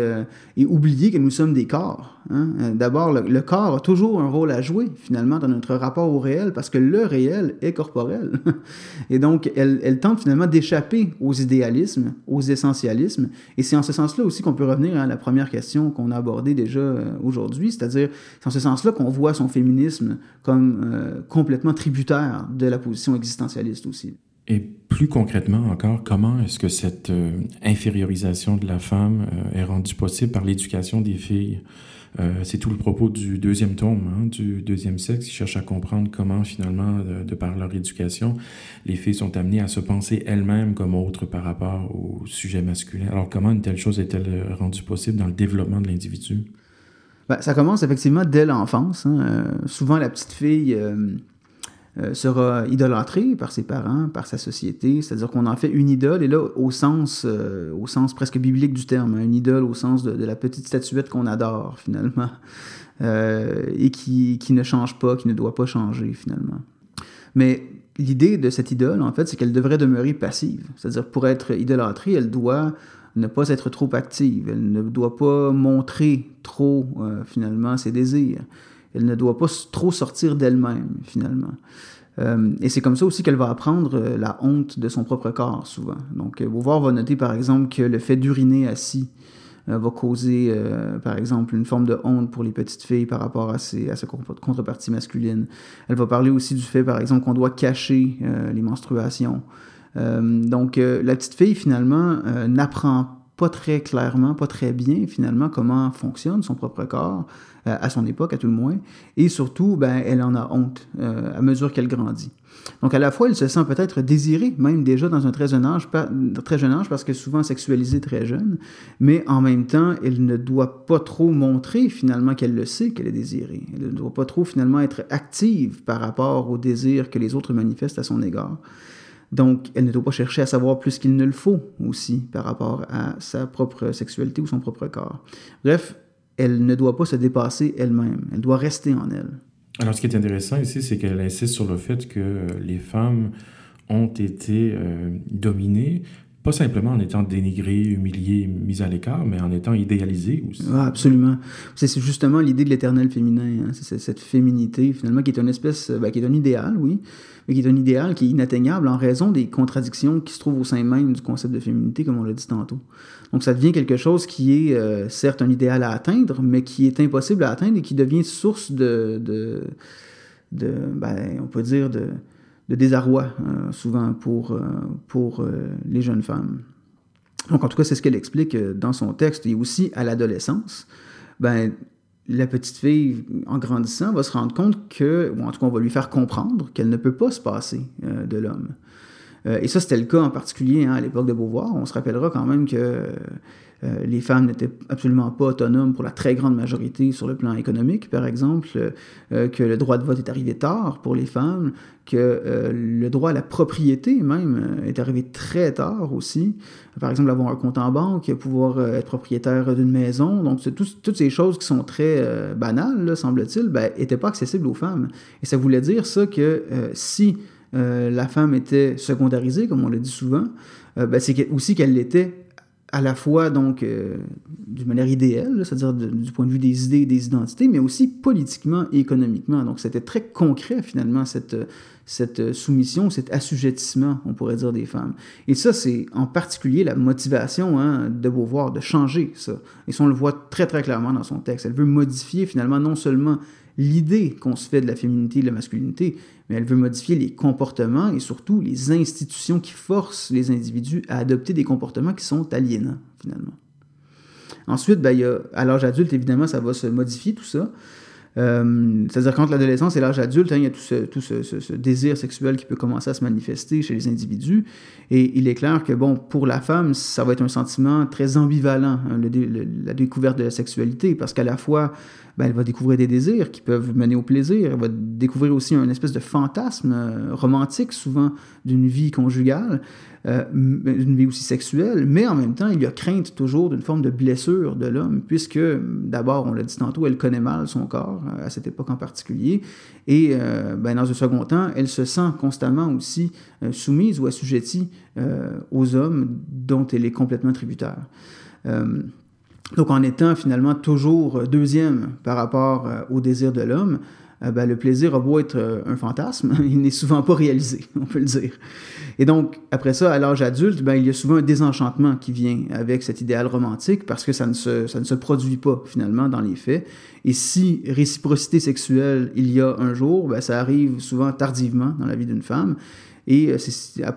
et, oublier que nous sommes des corps. Hein. D'abord, le, corps a toujours un rôle à jouer, finalement, dans notre rapport au réel, parce que le réel est corporel. et donc, elle, elle tente finalement d'échapper aux idéalismes, aux essentialismes. Et c'est en ce sens-là aussi qu'on peut revenir à la première question qu'on a abordée déjà aujourd'hui, c'est-à-dire, c'est en ce sens-là qu'on voit son féminisme comme complètement tributaire de la position existentialiste aussi. Et plus concrètement encore, comment est-ce que cette euh, infériorisation de la femme euh, est rendue possible par l'éducation des filles? Euh, c'est tout le propos du deuxième tome, hein, du deuxième sexe, qui cherche à comprendre comment finalement, de, par leur éducation, les filles sont amenées à se penser elles-mêmes comme autres par rapport au sujet masculin. Alors comment une telle chose est-elle rendue possible dans le développement de l'individu? Ben, ça commence effectivement dès l'enfance. Hein. souvent, la petite fille euh, sera idolâtré par ses parents, par sa société, c'est-à-dire qu'on en fait une idole, et là, au sens, euh, au sens presque biblique du terme, hein, une idole au sens de, la petite statuette qu'on adore, finalement, euh, et qui, qui, ne change pas, qui ne doit pas changer, finalement. Mais l'idée de cette idole, en fait, c'est qu'elle devrait demeurer passive, c'est-à-dire pour être idolâtrée, elle doit ne pas être trop active, elle ne doit pas montrer trop, finalement, ses désirs. Elle ne doit pas trop sortir d'elle-même, finalement. Euh, et c'est comme ça aussi qu'elle va apprendre euh, la honte de son propre corps, souvent. Donc, euh, Beauvoir va noter, par exemple, que le fait d'uriner assis va causer, par exemple, une forme de honte pour les petites filles par rapport à, à sa contrepartie masculine. Elle va parler aussi du fait, par exemple, qu'on doit cacher les menstruations. donc, la petite fille, finalement, n'apprend pas très clairement, pas très bien, finalement, comment fonctionne son propre corps. À son époque, à tout le moins. Et surtout, ben, elle en a honte euh, à mesure qu'elle grandit. Donc, à la fois, elle se sent peut-être désirée, même déjà dans un très jeune âge, très jeune âge parce que souvent sexualisée très jeune, mais en même temps, elle ne doit pas trop montrer finalement qu'elle le sait qu'elle est désirée. Elle ne doit pas trop finalement être active par rapport au désir que les autres manifestent à son égard. Donc, elle ne doit pas chercher à savoir plus qu'il ne le faut aussi par rapport à sa propre sexualité ou son propre corps. Bref, elle ne doit pas se dépasser elle-même. Elle doit rester en elle. Alors, ce qui est intéressant ici, c'est qu'elle insiste sur le fait que les femmes ont été euh, dominées, pas simplement en étant dénigrées, humiliées, mises à l'écart, mais en étant idéalisées aussi. Ah, absolument. C'est justement l'idée de l'éternel féminin. Hein. C'est cette féminité, finalement, qui est une espèce, ben, qui est un idéal, oui, mais qui est un idéal qui est inatteignable en raison des contradictions qui se trouvent au sein même du concept de féminité, comme on l'a dit tantôt. Donc ça devient quelque chose qui est euh, certes un idéal à atteindre, mais qui est impossible à atteindre et qui devient source de, de, ben, on peut dire, de, de désarroi, euh, souvent pour, euh, pour les jeunes femmes. Donc en tout cas, c'est ce qu'elle explique dans son texte. Et aussi à l'adolescence, ben, la petite fille, en grandissant, va se rendre compte que, ou en tout cas, on va lui faire comprendre qu'elle ne peut pas se passer de l'homme. Euh, et ça, c'était le cas en particulier hein, à l'époque de Beauvoir. On se rappellera quand même que euh, les femmes n'étaient absolument pas autonomes pour la très grande majorité sur le plan économique, par exemple, euh, que le droit de vote est arrivé tard pour les femmes, que le droit à la propriété même est arrivé très tard aussi. Par exemple, avoir un compte en banque, pouvoir être propriétaire d'une maison. Donc, toutes ces choses qui sont très banales, semble-t-il, n'étaient ben, pas accessibles aux femmes. Et ça voulait dire ça que si euh, la femme était secondarisée, comme on le dit souvent, euh, ben, c'est aussi qu'elle l'était à la fois donc euh, d'une manière idéale, c'est-à-dire du point de vue des idées et des identités, mais aussi politiquement et économiquement. Donc c'était très concret finalement cette, soumission, cet assujettissement, on pourrait dire, des femmes. Et ça, c'est en particulier la motivation hein, de Beauvoir de changer ça. Et ça, on le voit très très clairement dans son texte. Elle veut modifier finalement non seulement l'idée qu'on se fait de la féminité et de la masculinité, mais elle veut modifier les comportements et surtout les institutions qui forcent les individus à adopter des comportements qui sont aliénants, finalement. Ensuite, ben, à l'âge adulte, évidemment, ça va se modifier tout ça. Euh, c'est-à-dire qu'entre l'adolescence et l'âge adulte, hein, il y a tout, ce, tout ce, désir sexuel qui peut commencer à se manifester chez les individus. Et il est clair que, bon, pour la femme, ça va être un sentiment très ambivalent, hein, la découverte de la sexualité, parce qu'à la fois, ben, elle va découvrir des désirs qui peuvent mener au plaisir. Elle va découvrir aussi un espèce de fantasme euh, romantique, souvent, d'une vie conjugale, euh, une vie aussi sexuelle, mais en même temps, il y a crainte toujours d'une forme de blessure de l'homme, puisque, d'abord, on l'a dit tantôt, elle connaît mal son corps, euh, à cette époque en particulier, et ben, dans un second temps, elle se sent constamment aussi soumise ou assujettie aux hommes dont elle est complètement tributaire. Donc en étant finalement toujours deuxième par rapport au désir de l'homme, ben, le plaisir a beau être un fantasme, il n'est souvent pas réalisé, on peut le dire. Et donc, après ça, à l'âge adulte, ben, il y a souvent un désenchantement qui vient avec cet idéal romantique parce que ça ne se, ça ne se produit pas finalement dans les faits. Et si réciprocité sexuelle il y a un jour, ben, ça arrive souvent tardivement dans la vie d'une femme. Et euh,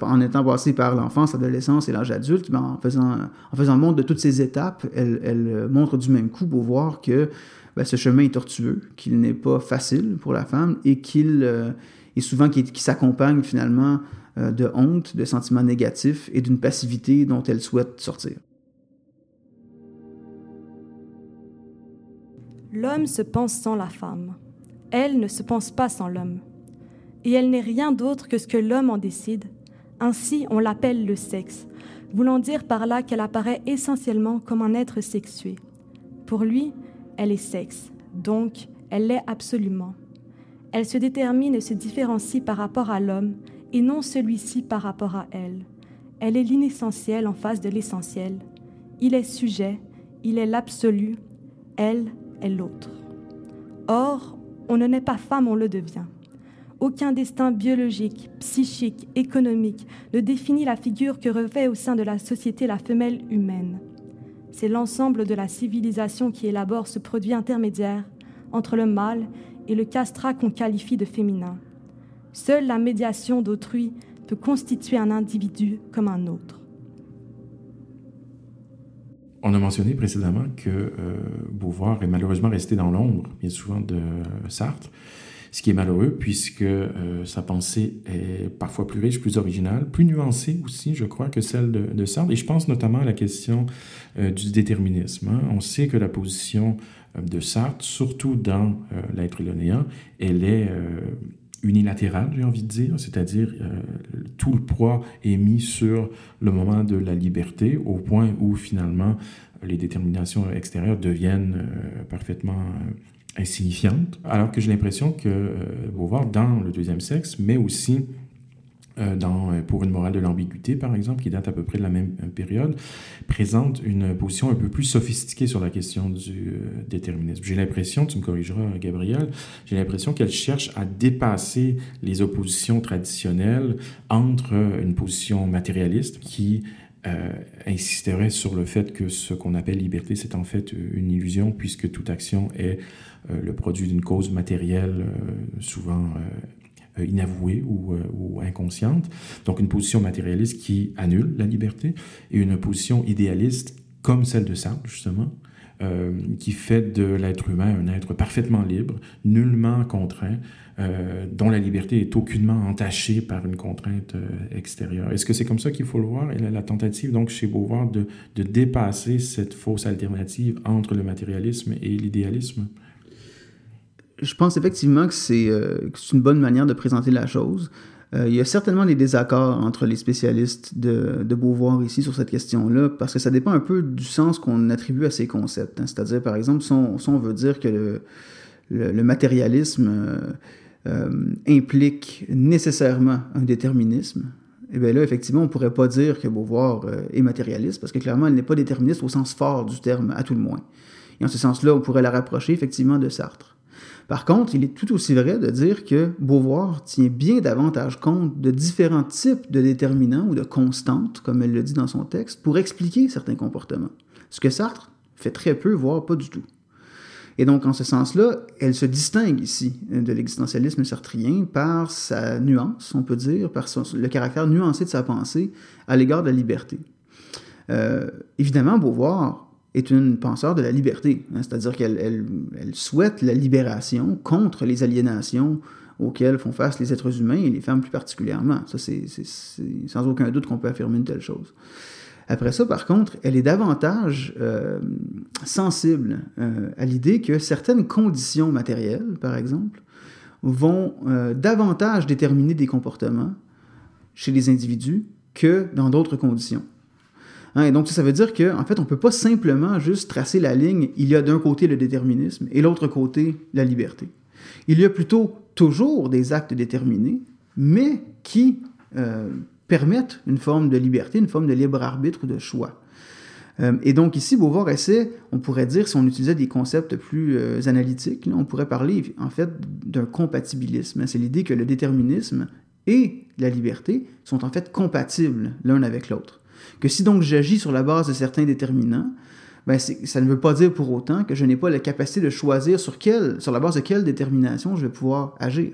en étant passée par l'enfance, l'adolescence et l'âge adulte, ben, en, faisant, en faisant monde de toutes ces étapes, elle, euh, montre du même coup pour voir que ben, ce chemin est tortueux, qu'il n'est pas facile pour la femme et qu'il euh, est souvent qui, qui s'accompagne finalement euh, de honte, de sentiments négatifs et d'une passivité dont elle souhaite sortir. L'homme se pense sans la femme. Elle ne se pense pas sans l'homme. Et elle n'est rien d'autre que ce que l'homme en décide. Ainsi, on l'appelle le sexe, voulant dire par là qu'elle apparaît essentiellement comme un être sexué. Pour lui, elle est sexe, donc elle l'est absolument. Elle se détermine et se différencie par rapport à l'homme et non celui-ci par rapport à elle. Elle est l'inessentiel en face de l'essentiel. Il est sujet, il est l'absolu, elle est l'autre. Or, on ne naît pas femme, on le devient. Aucun destin biologique, psychique, économique ne définit la figure que revêt au sein de la société la femelle humaine. C'est l'ensemble de la civilisation qui élabore ce produit intermédiaire entre le mâle et le castrat qu'on qualifie de féminin. Seule la médiation d'autrui peut constituer un individu comme un autre. On a mentionné précédemment que euh, Beauvoir est malheureusement resté dans l'ombre, bien souvent, de Sartre, ce qui est malheureux puisque euh, sa pensée est parfois plus riche, plus originale, plus nuancée aussi, je crois, que celle de, Sartre. Et je pense notamment à la question euh, du déterminisme. Hein. On sait que la position de Sartre, surtout dans L'être néant, elle est unilatérale, j'ai envie de dire, c'est-à-dire euh, tout le poids est mis sur le moment de la liberté, au point où finalement les déterminations extérieures deviennent euh, parfaitement euh, insignifiantes, alors que j'ai l'impression que Beauvoir, dans le deuxième sexe, mais aussi euh, dans, euh, pour une morale de l'ambiguïté, par exemple, qui date à peu près de la même euh, période, présente une position un peu plus sophistiquée sur la question du déterminisme. J'ai l'impression, tu me corrigeras, Gabriel, j'ai l'impression qu'elle cherche à dépasser les oppositions traditionnelles entre une position matérialiste qui insisterait sur le fait que ce qu'on appelle liberté, c'est en fait une illusion, puisque toute action est le produit d'une cause matérielle, souvent euh, inavouée ou, euh, inconsciente. Donc une position matérialiste qui annule la liberté et une position idéaliste comme celle de Sartre, justement, euh, qui fait de l'être humain un être parfaitement libre, nullement contraint, dont la liberté est aucunement entachée par une contrainte extérieure. Est-ce que c'est comme ça qu'il faut le voir? Et la, la tentative, donc, chez Beauvoir, de, de, dépasser cette fausse alternative entre le matérialisme et l'idéalisme? Je pense effectivement que c'est euh, une bonne manière de présenter la chose. Euh, il y a certainement des désaccords entre les spécialistes de, Beauvoir ici sur cette question-là, parce que ça dépend un peu du sens qu'on attribue à ces concepts. Hein. C'est-à-dire, par exemple, si on, veut dire que le, le, matérialisme euh, implique nécessairement un déterminisme, eh bien là, effectivement, on ne pourrait pas dire que Beauvoir est matérialiste, parce que clairement, elle n'est pas déterministe au sens fort du terme, à tout le moins. Et en ce sens-là, on pourrait la rapprocher effectivement de Sartre. Par contre, il est tout aussi vrai de dire que Beauvoir tient bien davantage compte de différents types de déterminants ou de constantes, comme elle le dit dans son texte, pour expliquer certains comportements. Ce que Sartre fait très peu, voire pas du tout. Et donc, en ce sens-là, elle se distingue ici de l'existentialisme sartrien par sa nuance, on peut dire, par le caractère nuancé de sa pensée à l'égard de la liberté. Euh, évidemment, Beauvoir est une penseur de la liberté, hein, c'est-à-dire qu'elle elle, souhaite la libération contre les aliénations auxquelles font face les êtres humains et les femmes plus particulièrement. Ça, c'est sans aucun doute qu'on peut affirmer une telle chose. Après ça, par contre, elle est davantage euh, sensible euh, à l'idée que certaines conditions matérielles, par exemple, vont euh, davantage déterminer des comportements chez les individus que dans d'autres conditions. Hein, et donc, ça veut dire qu'en en fait, on ne peut pas simplement juste tracer la ligne, il y a d'un côté le déterminisme et l'autre côté la liberté. Il y a plutôt toujours des actes déterminés, mais qui euh, permettent une forme de liberté, une forme de libre arbitre ou de choix. Euh, et donc ici, Beauvoir essaie, on pourrait dire, si on utilisait des concepts plus euh, analytiques, on pourrait parler en fait d'un compatibilisme. C'est l'idée que le déterminisme et la liberté sont en fait compatibles l'un avec l'autre. Que si donc j'agis sur la base de certains déterminants, ben ça ne veut pas dire pour autant que je n'ai pas la capacité de choisir sur, la base de quelle détermination je vais pouvoir agir.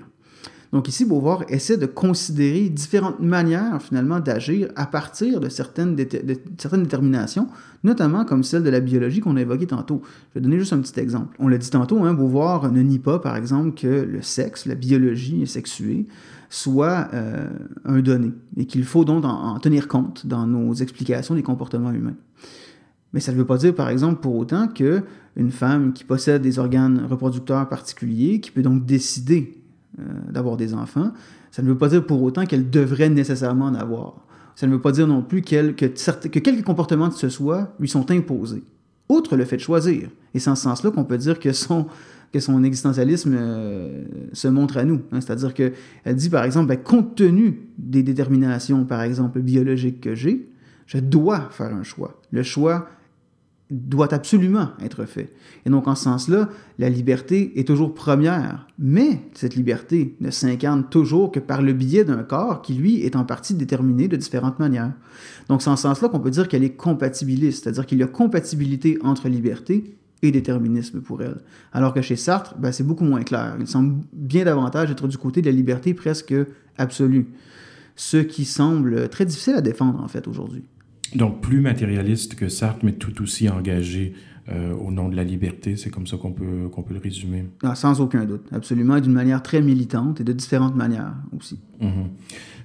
Donc ici, Beauvoir essaie de considérer différentes manières finalement d'agir à partir de certaines, déterminations, notamment comme celle de la biologie qu'on a évoquée tantôt. Je vais donner juste un petit exemple. On l'a dit tantôt, hein, Beauvoir ne nie pas, par exemple, que le sexe, la biologie sexuée, soit euh, un donné et qu'il faut donc en, tenir compte dans nos explications des comportements humains. Mais ça ne veut pas dire, par exemple, pour autant que une femme qui possède des organes reproducteurs particuliers, qui peut donc décider euh, d'avoir des enfants, ça ne veut pas dire pour autant qu'elle devrait nécessairement en avoir. Ça ne veut pas dire non plus que, que quelques comportements de ce soit lui sont imposés, outre le fait de choisir. Et c'est en ce sens-là qu'on peut dire que son, que son existentialisme euh, se montre à nous. Hein. C'est-à-dire qu'elle dit, par exemple, ben, compte tenu des déterminations, par exemple, biologiques que j'ai, je dois faire un choix. Le choix doit absolument être fait. Et donc, en ce sens-là, la liberté est toujours première, mais cette liberté ne s'incarne toujours que par le biais d'un corps qui, lui, est en partie déterminé de différentes manières. Donc, c'est en ce sens-là qu'on peut dire qu'elle est compatibiliste, c'est-à-dire qu'il y a compatibilité entre liberté et déterminisme pour elle. Alors que chez Sartre, ben, c'est beaucoup moins clair. Il semble bien davantage être du côté de la liberté presque absolue, ce qui semble très difficile à défendre, en fait, aujourd'hui. Donc, plus matérialiste que Sartre, mais tout aussi engagé euh, au nom de la liberté. C'est comme ça qu'on peut, qu'on peut le résumer. Ah, sans aucun doute, absolument, d'une manière très militante et de différentes manières aussi. Il mhm.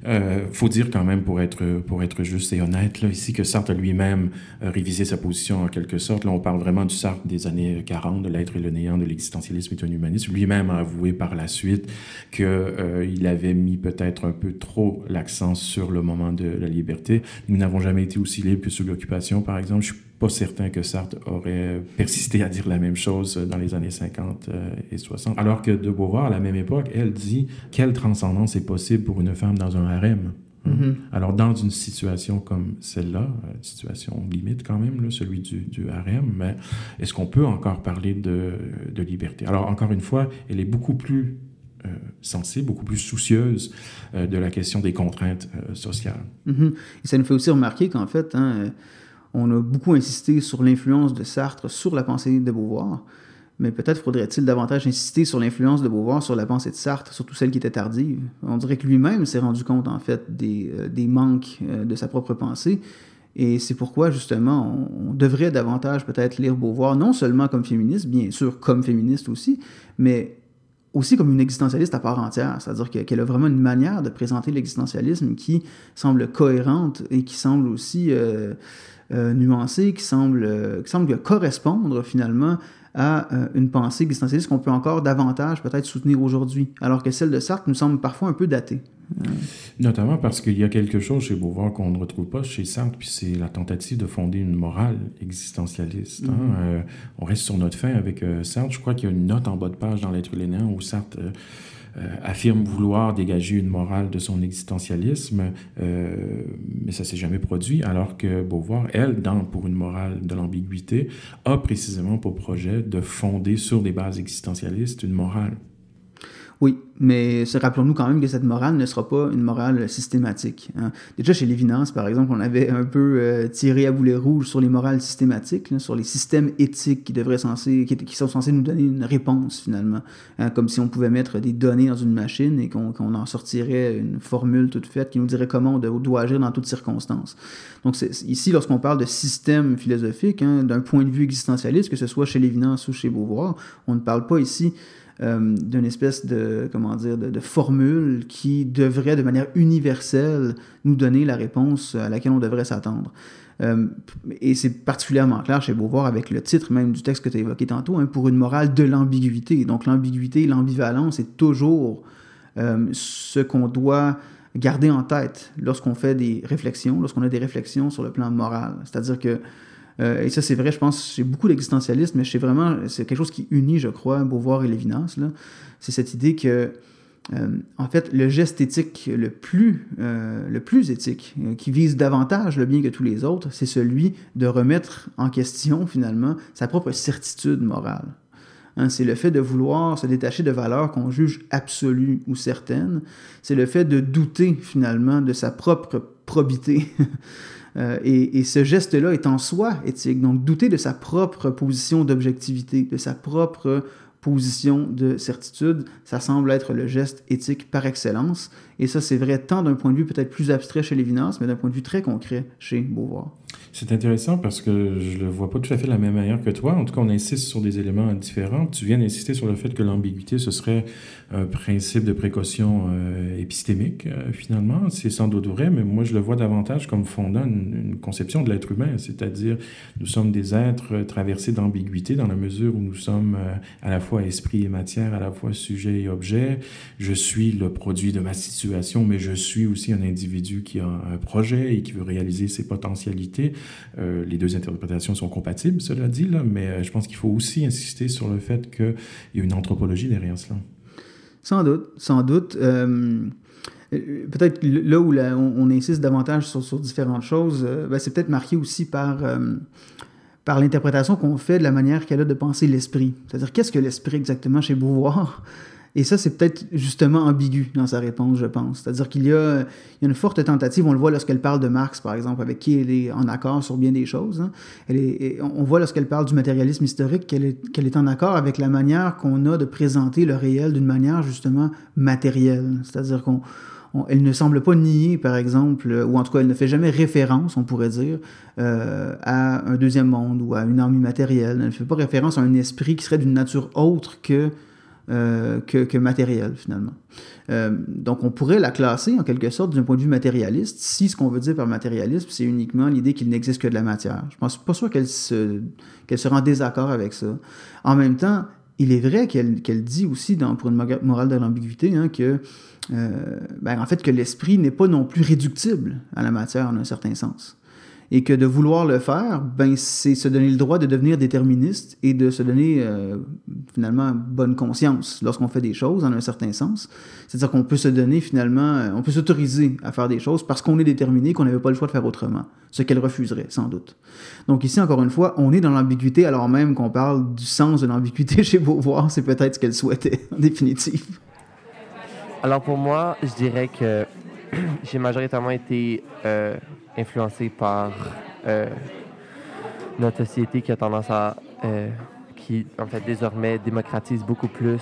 euh, faut dire quand même, pour être, pour être juste et honnête, là, ici que Sartre lui-même a révisé sa position en quelque sorte. Là, on parle vraiment du Sartre des années 40, de l'être et le néant, de l'existentialisme et un humanisme. Lui-même a avoué par la suite qu'il euh, il avait mis peut-être un peu trop l'accent sur le moment de la liberté. Nous n'avons jamais été aussi libres que sous l'occupation, par exemple. Je suis pas certain que Sartre aurait persisté à dire la même chose dans les années 50 euh, et 60. Alors que de Beauvoir, à la même époque, elle dit quelle transcendance est possible pour une femme dans un harem? Mm-hmm. Alors, dans une situation comme celle-là, euh, situation limite quand même, celui du, du harem, mais est-ce qu'on peut encore parler de, de, liberté? Alors, encore une fois, elle est beaucoup plus euh, sensible, beaucoup plus soucieuse de la question des contraintes sociales. Mm-hmm. Et ça nous fait aussi remarquer qu'en fait, hein, on a beaucoup insisté sur l'influence de Sartre sur la pensée de Beauvoir, mais peut-être faudrait-il davantage insister sur l'influence de Beauvoir sur la pensée de Sartre, surtout celle qui était tardive. On dirait que lui-même s'est rendu compte, en fait, des, euh, manques euh, de sa propre pensée. Et c'est pourquoi, justement, on, devrait davantage peut-être lire Beauvoir, non seulement comme féministe, bien sûr comme féministe aussi, mais aussi comme une existentialiste à part entière. C'est-à-dire qu'elle a vraiment une manière de présenter l'existentialisme qui semble cohérente et qui semble aussi... Euh, euh, nuancée qui semble, euh, qui semble correspondre finalement à euh, une pensée existentialiste qu'on peut encore davantage peut-être soutenir aujourd'hui, alors que celle de Sartre nous semble parfois un peu datée. Notamment parce qu'il y a quelque chose chez Beauvoir qu'on ne retrouve pas chez Sartre, puis c'est la tentative de fonder une morale existentialiste. Hein. Mm-hmm. on reste sur notre fin avec Sartre. Je crois qu'il y a une note en bas de page dans l'être lénin où Sartre euh, affirme vouloir dégager une morale de son existentialisme, euh, mais ça s'est jamais produit, alors que Beauvoir, elle, dans Pour une morale de l'ambiguïté, a précisément pour projet de fonder sur des bases existentialistes une morale. Oui, mais rappelons-nous quand même que cette morale ne sera pas une morale systématique. Hein. Déjà, chez Lévinas, par exemple, on avait un peu euh, tiré à boulet rouge sur les morales systématiques, sur les systèmes éthiques qui, devraient censés, qui, sont censés nous donner une réponse, finalement. Hein, comme si on pouvait mettre des données dans une machine et qu'on en sortirait une formule toute faite qui nous dirait comment on doit agir dans toutes circonstances. Donc, ici, lorsqu'on parle de système philosophique, hein, d'un point de vue existentialiste, que ce soit chez Lévinas ou chez Beauvoir, on ne parle pas ici euh, d'une espèce de, comment dire, de, formule qui devrait de manière universelle nous donner la réponse à laquelle on devrait s'attendre. Euh, et c'est particulièrement clair chez Beauvoir avec le titre même du texte que tu as évoqué tantôt, hein, pour une morale de l'ambiguïté. Donc l'ambiguïté, l'ambivalence est toujours euh, ce qu'on doit garder en tête lorsqu'on fait des réflexions, lorsqu'on a des réflexions sur le plan moral. C'est-à-dire que euh, et ça, c'est vrai, je pense, chez beaucoup d'existentialistes, mais c'est vraiment, c'est quelque chose qui unit, je crois, Beauvoir et Lévinas. C'est cette idée que en fait, le geste éthique le plus, le plus éthique, qui vise davantage le bien que tous les autres, c'est celui de remettre en question, finalement, sa propre certitude morale. Hein, c'est le fait de vouloir se détacher de valeurs qu'on juge absolues ou certaines. C'est le fait de douter finalement de sa propre probité. Euh, et, et, ce geste-là est en soi éthique. Donc douter de sa propre position d'objectivité, de sa propre position de certitude, ça semble être le geste éthique par excellence. Et ça, c'est vrai tant d'un point de vue peut-être plus abstrait chez Lévinas, mais d'un point de vue très concret chez Beauvoir. C'est intéressant parce que je le vois pas tout à fait de la même manière que toi. En tout cas, on insiste sur des éléments différents. Tu viens d'insister sur le fait que l'ambiguïté, ce serait un principe de précaution euh, épistémique, euh, finalement. C'est sans doute vrai, mais moi, je le vois davantage comme fondant une, conception de l'être humain, c'est-à-dire nous sommes des êtres traversés d'ambiguïté dans la mesure où nous sommes euh, à la fois esprit et matière, à la fois sujet et objet. Je suis le produit de ma situation, mais je suis aussi un individu qui a un projet et qui veut réaliser ses potentialités. Euh, les deux interprétations sont compatibles, cela dit, mais euh, je pense qu'il faut aussi insister sur le fait qu'il y a une anthropologie derrière cela. Sans doute, sans doute. Euh, peut-être là où on, insiste davantage sur, différentes choses, ben, c'est peut-être marqué aussi par, par l'interprétation qu'on fait de la manière qu'elle a de penser l'esprit. C'est-à-dire, qu'est-ce que l'esprit exactement chez Beauvoir? Et ça, c'est peut-être justement ambigu dans sa réponse, je pense. C'est-à-dire qu'il y, a, une forte tentative, on le voit lorsqu'elle parle de Marx, par exemple, avec qui elle est en accord sur bien des choses. Hein. Elle est, on voit lorsqu'elle parle du matérialisme historique qu'elle est, est en accord avec la manière qu'on a de présenter le réel d'une manière justement matérielle. C'est-à-dire qu'on elle ne semble pas nier, par exemple, ou en tout cas, elle ne fait jamais référence, on pourrait dire, euh, à un deuxième monde ou à une armée matérielle. Elle ne fait pas référence à un esprit qui serait d'une nature autre que euh, que, que, matériel, finalement. Euh, donc, on pourrait la classer, en quelque sorte, d'un point de vue matérialiste, si ce qu'on veut dire par matérialisme, c'est uniquement l'idée qu'il n'existe que de la matière. Je ne pense pas sûr qu'elle se, qu'elle sera en désaccord avec ça. En même temps, il est vrai qu'elle, qu'elle dit aussi, dans, pour une morale de l'ambiguïté, hein, que, euh, ben, en fait, que l'esprit n'est pas non plus réductible à la matière en un certain sens et que de vouloir le faire, ben, c'est se donner le droit de devenir déterministe et de se donner euh, finalement bonne conscience lorsqu'on fait des choses en un certain sens. C'est-à-dire qu'on peut se donner finalement, euh, on peut s'autoriser à faire des choses parce qu'on est déterminé, qu'on n'avait pas le choix de faire autrement, ce qu'elle refuserait sans doute. Donc ici, encore une fois, on est dans l'ambiguïté alors même qu'on parle du sens de l'ambiguïté chez Beauvoir, c'est peut-être ce qu'elle souhaitait en définitive. Alors pour moi, je dirais que j'ai majoritairement été euh, influencé par euh, notre société qui a tendance à, euh, qui en fait désormais démocratise beaucoup plus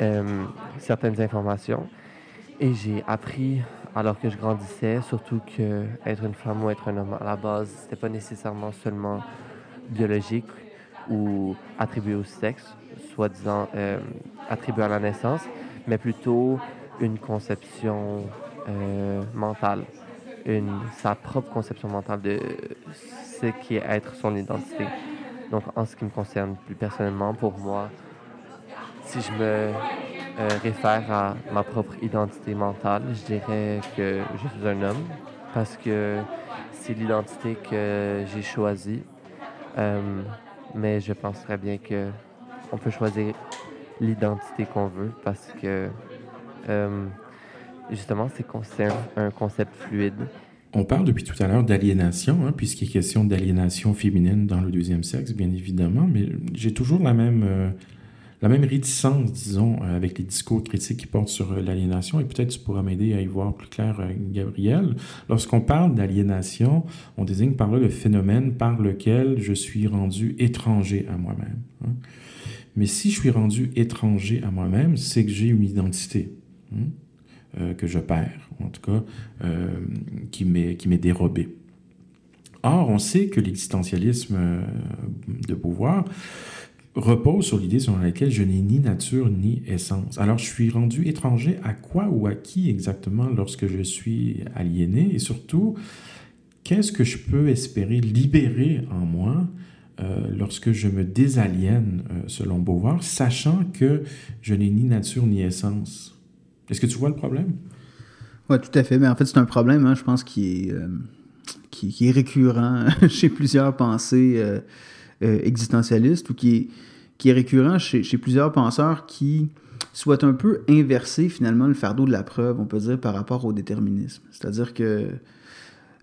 euh, certaines informations. Et j'ai appris alors que je grandissais, surtout que être une femme ou être un homme à la base, c'était pas nécessairement seulement biologique ou attribué au sexe, soi-disant attribué à la naissance, mais plutôt une conception mentale une, sa propre conception mentale de ce qui est être son identité. Donc, en ce qui me concerne plus personnellement, pour moi, si je me euh, réfère à ma propre identité mentale, je dirais que je suis un homme parce que c'est l'identité que j'ai choisie. Euh, mais je pense très bien que on peut choisir l'identité qu'on veut parce que euh, justement, c'est un concept fluide. On parle depuis tout à l'heure d'aliénation, hein, puisqu'il est question d'aliénation féminine dans le deuxième sexe, bien évidemment, mais j'ai toujours la même, euh, la même réticence, disons, euh, avec les discours critiques qui portent sur euh, l'aliénation, et peut-être tu pourras m'aider à y voir plus clair, Gabriel. Lorsqu'on parle d'aliénation, on désigne par là le phénomène par lequel je suis rendu étranger à moi-même. Hein. Mais si je suis rendu étranger à moi-même, c'est que j'ai une identité. Hein. Euh, que je perds, en tout cas, euh, qui m'est dérobé. Or, on sait que l'existentialisme euh, de pouvoir repose sur l'idée selon laquelle je n'ai ni nature ni essence. Alors, je suis rendu étranger à quoi ou à qui exactement lorsque je suis aliéné? Et surtout, qu'est-ce que je peux espérer libérer en moi lorsque je me désaliène, selon Beauvoir, sachant que je n'ai ni nature ni essence? Est-ce que tu vois le problème? Oui, tout à fait. Mais en fait, c'est un problème, hein, je pense, qui est, euh, qui, est récurrent chez plusieurs pensées euh, euh, existentialistes ou qui est, qui est récurrent chez, chez, plusieurs penseurs qui soit un peu inversé finalement le fardeau de la preuve, on peut dire, par rapport au déterminisme. C'est-à-dire que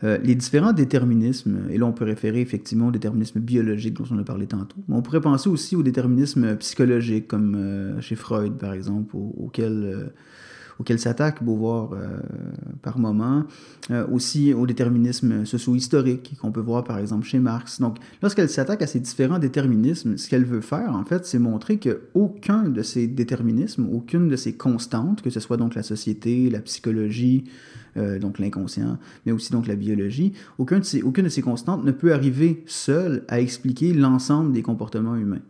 les différents déterminismes, et là on peut référer effectivement au déterminisme biologique dont on a parlé tantôt, mais on pourrait penser aussi au déterminisme psychologique, comme chez Freud par exemple, auquel auquel s'attaque Beauvoir euh, par moment, euh, aussi au déterminisme socio-historique qu'on peut voir par exemple chez Marx. Donc, lorsqu'elle s'attaque à ces différents déterminismes, ce qu'elle veut faire, en fait, c'est montrer qu'aucun de ces déterminismes, aucune de ces constantes, que ce soit donc la société, la psychologie, euh, donc l'inconscient, mais aussi donc la biologie, aucun de ces, aucune de ces constantes ne peut arriver seule à expliquer l'ensemble des comportements humains.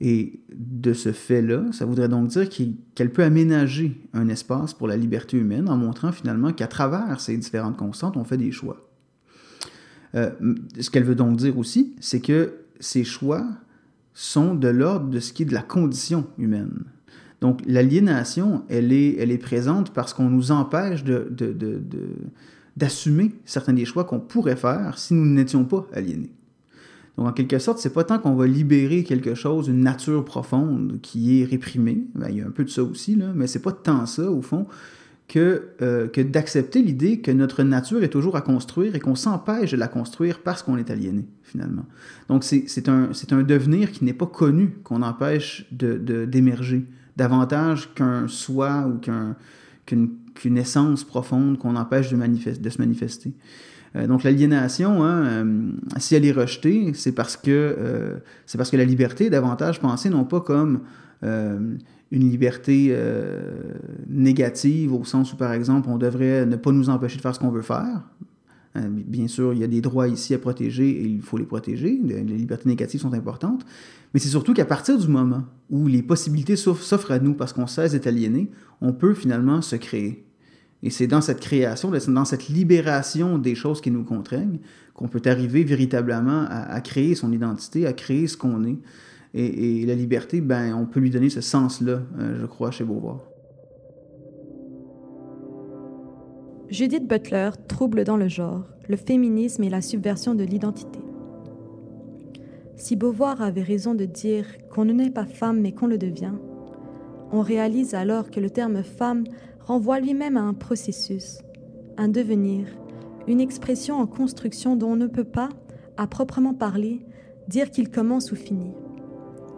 Et de ce fait-là, ça voudrait donc dire qu'elle peut aménager un espace pour la liberté humaine en montrant finalement qu'à travers ces différentes constantes, on fait des choix. Euh, ce qu'elle veut donc dire aussi, c'est que ces choix sont de l'ordre de ce qui est de la condition humaine. Donc l'aliénation, elle est, elle est présente parce qu'on nous empêche d'assumer de, de, certains des choix qu'on pourrait faire si nous n'étions pas aliénés. Donc, en quelque sorte, c'est pas tant qu'on va libérer quelque chose, une nature profonde qui est réprimée, ben, il y a un peu de ça aussi, là, mais c'est pas tant ça, au fond, que, euh, que d'accepter l'idée que notre nature est toujours à construire et qu'on s'empêche de la construire parce qu'on est aliéné, finalement. Donc, c'est un, un devenir qui n'est pas connu, qu'on empêche d'émerger, de, davantage qu'un soi ou qu'une essence profonde qu'on empêche de, de se manifester. Euh, donc l'aliénation, hein, euh, si elle est rejetée, c'est parce que euh, c'est parce que la liberté est davantage pensée non pas comme une liberté négative au sens où par exemple on devrait ne pas nous empêcher de faire ce qu'on veut faire. Bien sûr, il y a des droits ici à protéger et il faut les protéger. Les libertés négatives sont importantes. Mais c'est surtout qu'à partir du moment où les possibilités s'offrent à nous parce qu'on cesse d'être aliéné, on peut finalement se créer. Et c'est dans cette création, dans cette libération des choses qui nous contraignent, qu'on peut arriver véritablement à, créer son identité, à créer ce qu'on est. Et, la liberté, ben, on peut lui donner ce sens-là, euh, je crois, chez Beauvoir. Judith Butler trouble dans le genre, le féminisme et la subversion de l'identité. Si Beauvoir avait raison de dire qu'on ne naît pas femme mais qu'on le devient, on réalise alors que le terme femme renvoie lui-même à un processus, un devenir, une expression en construction dont on ne peut pas, à proprement parler, dire qu'il commence ou finit.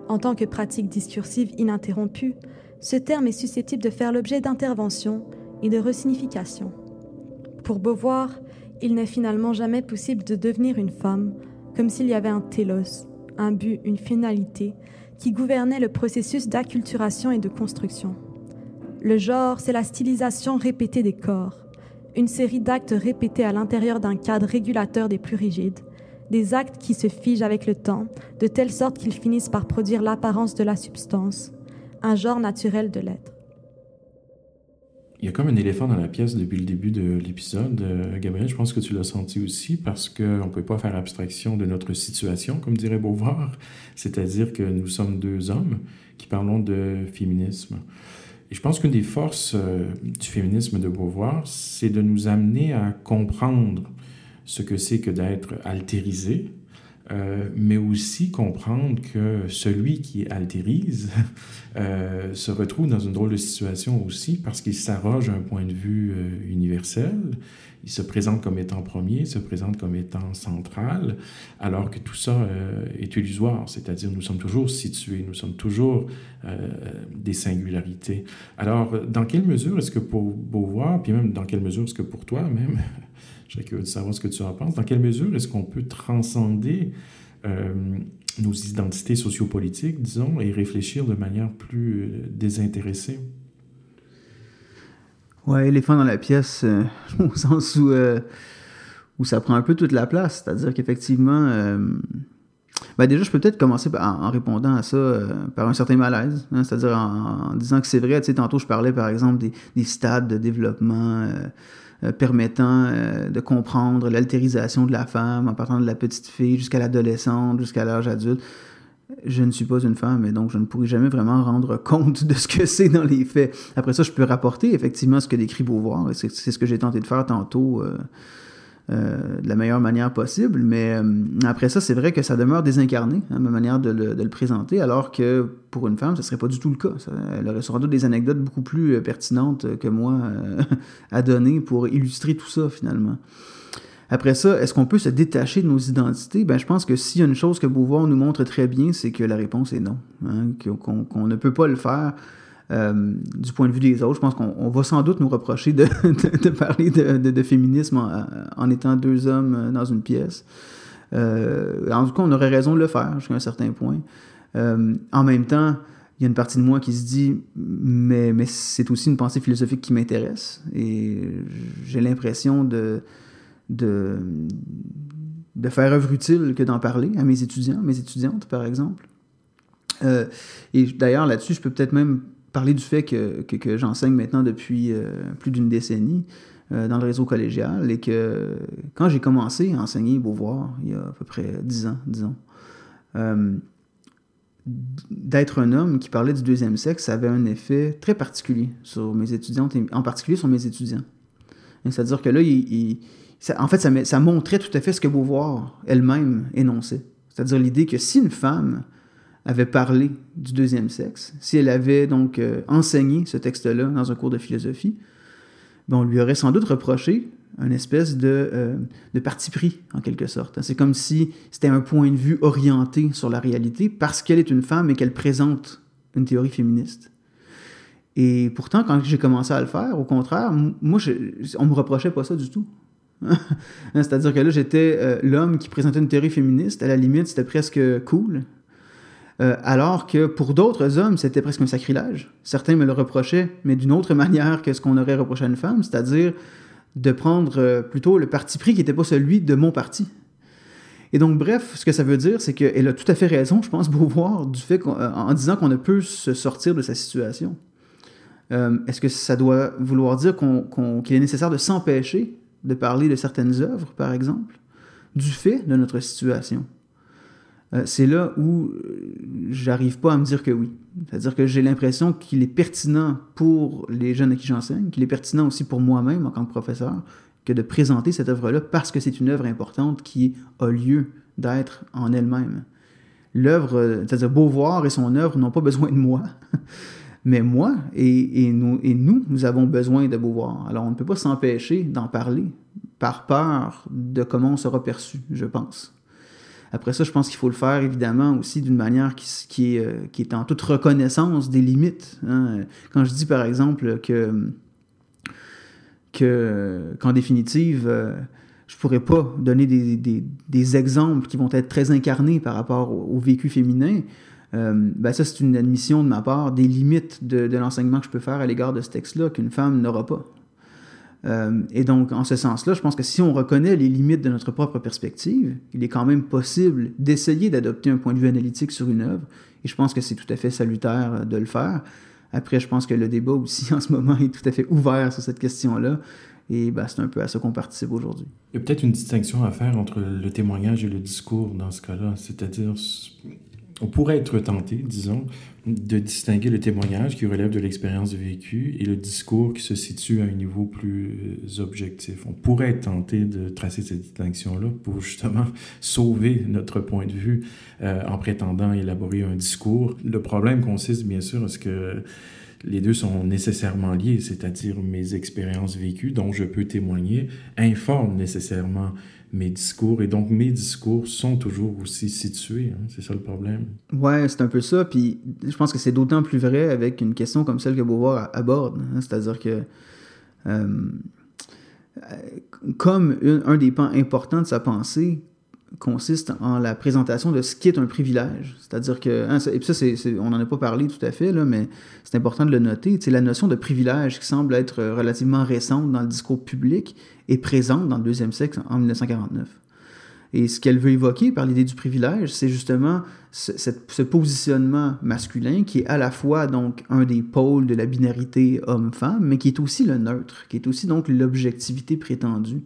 En tant que pratique discursive ininterrompue, ce terme est susceptible de faire l'objet d'interventions et de resignification. Pour Beauvoir, il n'est finalement jamais possible de devenir une femme, comme s'il y avait un télos, un but, une finalité, qui gouvernait le processus d'acculturation et de construction. Le genre, c'est la stylisation répétée des corps, une série d'actes répétés à l'intérieur d'un cadre régulateur des plus rigides, des actes qui se figent avec le temps, de telle sorte qu'ils finissent par produire l'apparence de la substance, un genre naturel de l'être. Il y a comme un éléphant dans la pièce depuis le début de l'épisode. Euh, Gabriel, je pense que tu l'as senti aussi parce qu'on ne peut pas faire abstraction de notre situation, comme dirait Beauvoir, c'est-à-dire que nous sommes deux hommes qui parlons de féminisme. Et je pense qu'une des forces euh, du féminisme de Beauvoir, c'est de nous amener à comprendre ce que c'est que d'être altérisé, euh, mais aussi comprendre que celui qui altérise euh, se retrouve dans une drôle de situation aussi parce qu'il s'arroge un point de vue universel il se présente comme étant premier, il se présente comme étant central, alors que tout ça euh, est illusoire, c'est-à-dire nous sommes toujours situés, nous sommes toujours euh, des singularités. Alors, dans quelle mesure est-ce que pour Beauvoir, puis même dans quelle mesure est-ce que pour toi même, je serais de savoir ce que tu en penses, dans quelle mesure est-ce qu'on peut transcender euh, nos identités sociopolitiques, disons, et réfléchir de manière plus désintéressée? Ouais, éléphant dans la pièce, euh, au sens où, euh, où ça prend un peu toute la place. C'est-à-dire qu'effectivement, euh, ben déjà, je peux peut-être commencer en, répondant à ça par un certain malaise. Hein, c'est-à-dire en, disant que c'est vrai, tu sais, tantôt je parlais par exemple des stades de développement permettant de comprendre l'altérisation de la femme en partant de la petite fille jusqu'à l'adolescente, jusqu'à l'âge adulte je ne suis pas une femme et donc je ne pourrai jamais vraiment rendre compte de ce que c'est dans les faits. Après ça, je peux rapporter effectivement ce que décrit Beauvoir et c'est ce que j'ai tenté de faire tantôt euh, euh, de la meilleure manière possible. Mais euh, après ça, c'est vrai que ça demeure désincarné, hein, ma manière de le, présenter, alors que pour une femme, ce ne serait pas du tout le cas. Elle aurait sans doute des anecdotes beaucoup plus pertinentes que moi à donner pour illustrer tout ça, finalement. Après ça, est-ce qu'on peut se détacher de nos identités? Ben, je pense que s'il y a une chose que Beauvoir nous montre très bien, c'est que la réponse est non. Hein, qu'on qu ne peut pas le faire euh, du point de vue des autres. Je pense qu'on va sans doute nous reprocher de, parler de, féminisme en, en, étant deux hommes dans une pièce. Euh, en tout cas, on aurait raison de le faire jusqu'à un certain point. Euh, en même temps, il y a une partie de moi qui se dit, mais, c'est aussi une pensée philosophique qui m'intéresse. Et j'ai l'impression de faire œuvre utile que d'en parler à mes étudiants, mes étudiantes, par exemple. Euh, et d'ailleurs, là-dessus, je peux peut-être même parler du fait que, j'enseigne maintenant depuis euh, plus d'une décennie euh, dans le réseau collégial et que quand j'ai commencé à enseigner Beauvoir, il y a à peu près dix ans, disons, d'être un homme qui parlait du deuxième sexe, ça avait un effet très particulier sur mes étudiantes, et en particulier sur mes étudiants. C'est-à-dire que là, en fait, ça, ça, montrait tout à fait ce que Beauvoir elle-même énonçait. C'est-à-dire l'idée que si une femme avait parlé du deuxième sexe, si elle avait donc euh, enseigné ce texte-là dans un cours de philosophie, ben, on lui aurait sans doute reproché une espèce de, euh, de parti pris, en quelque sorte. C'est comme si c'était un point de vue orienté sur la réalité parce qu'elle est une femme et qu'elle présente une théorie féministe. Et pourtant, quand j'ai commencé à le faire, au contraire, moi, je, on me reprochait pas ça du tout. C'est-à-dire que là, j'étais euh, l'homme qui présentait une théorie féministe. À la limite, c'était presque cool. Euh, alors que pour d'autres hommes, c'était presque un sacrilège. Certains me le reprochaient, mais d'une autre manière que ce qu'on aurait reproché à une femme, c'est-à-dire de prendre euh, plutôt le parti pris qui n'était pas celui de mon parti. Et donc, bref, ce que ça veut dire, c'est qu'elle a tout à fait raison, je pense, Beauvoir, du fait en disant qu'on ne peut se sortir de sa situation. Est-ce que ça doit vouloir dire qu'il est nécessaire de s'empêcher de parler de certaines œuvres, par exemple, du fait de notre situation? Euh, c'est là où euh, j'arrive pas à me dire que oui. C'est-à-dire que j'ai l'impression qu'il est pertinent pour les jeunes à qui j'enseigne, qu'il est pertinent aussi pour moi-même en tant que professeur, que de présenter cette œuvre-là parce que c'est une œuvre importante qui a lieu d'être en elle-même. L'œuvre, euh, c'est-à-dire Beauvoir et son œuvre n'ont pas besoin de moi. Mais moi et, nous, et nous, nous avons besoin de Beauvoir. Alors on ne peut pas s'empêcher d'en parler par peur de comment on sera perçu, je pense. Après ça, je pense qu'il faut le faire évidemment aussi d'une manière qui, est, euh, qui, est, en toute reconnaissance des limites. Hein. Quand je dis par exemple que qu'en définitive, euh, je pourrais pas donner des, des, exemples qui vont être très incarnés par rapport au, au vécu féminin, euh, ben ça, c'est une admission de ma part des limites de, de l'enseignement que je peux faire à l'égard de ce texte-là qu'une femme n'aura pas. Euh, et donc, en ce sens-là, je pense que si on reconnaît les limites de notre propre perspective, il est quand même possible d'essayer d'adopter un point de vue analytique sur une œuvre. Et je pense que c'est tout à fait salutaire de le faire. Après, je pense que le débat aussi en ce moment est tout à fait ouvert sur cette question-là. Et ben, c'est un peu à ça qu'on participe aujourd'hui. Il y a peut-être une distinction à faire entre le témoignage et le discours dans ce cas-là. C'est-à-dire, on pourrait être tenté, disons, de distinguer le témoignage qui relève de l'expérience vécue et le discours qui se situe à un niveau plus objectif. On pourrait être tenté de tracer cette distinction-là pour justement sauver notre point de vue euh, en prétendant élaborer un discours. Le problème consiste bien sûr à ce que les deux sont nécessairement liés, c'est-à-dire mes expériences vécues dont je peux témoigner informent nécessairement mes discours. Et donc, mes discours sont toujours aussi situés. Hein. C'est ça le problème. Ouais, c'est un peu ça. Puis, je pense que c'est d'autant plus vrai avec une question comme celle que Beauvoir aborde. Hein. C'est-à-dire que, euh, comme un des pans importants de sa pensée, consiste en la présentation de ce qui est un privilège. C'est-à-dire que, hein, et ça, on n'en a pas parlé tout à fait, là, mais c'est important de le noter. C'est la notion de privilège qui semble être relativement récente dans le discours public et présente dans le deuxième siècle en 1949. Et ce qu'elle veut évoquer par l'idée du privilège, c'est justement ce, ce, positionnement masculin qui est à la fois donc un des pôles de la binarité homme-femme, mais qui est aussi le neutre, qui est aussi donc l'objectivité prétendue.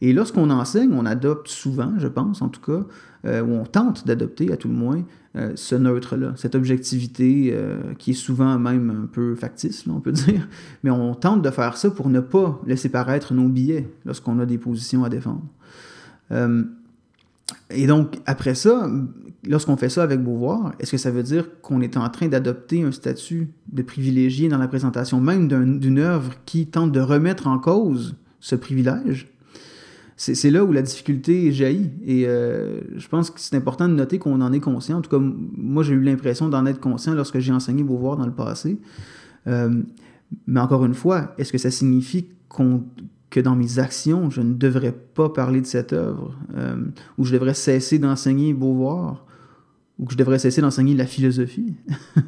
Et lorsqu'on enseigne, on adopte souvent, je pense en tout cas, euh, ou on tente d'adopter à tout le moins, euh, ce neutre-là, cette objectivité euh, qui est souvent même un peu factice, on peut dire. Mais on tente de faire ça pour ne pas laisser paraître nos billets lorsqu'on a des positions à défendre. et donc, après ça, lorsqu'on fait ça avec Beauvoir, est-ce que ça veut dire qu'on est en train d'adopter un statut de privilégié dans la présentation même d'une œuvre qui tente de remettre en cause ce privilège? C'est là où la difficulté jaillit. Et euh, je pense que c'est important de noter qu'on en est conscient. En tout cas, moi, j'ai eu l'impression d'en être conscient lorsque j'ai enseigné Beauvoir dans le passé. Euh, mais encore une fois, est-ce que ça signifie que dans mes actions, je ne devrais pas parler de cette œuvre, euh, ou je devrais cesser d'enseigner Beauvoir, ou que je devrais cesser d'enseigner la philosophie?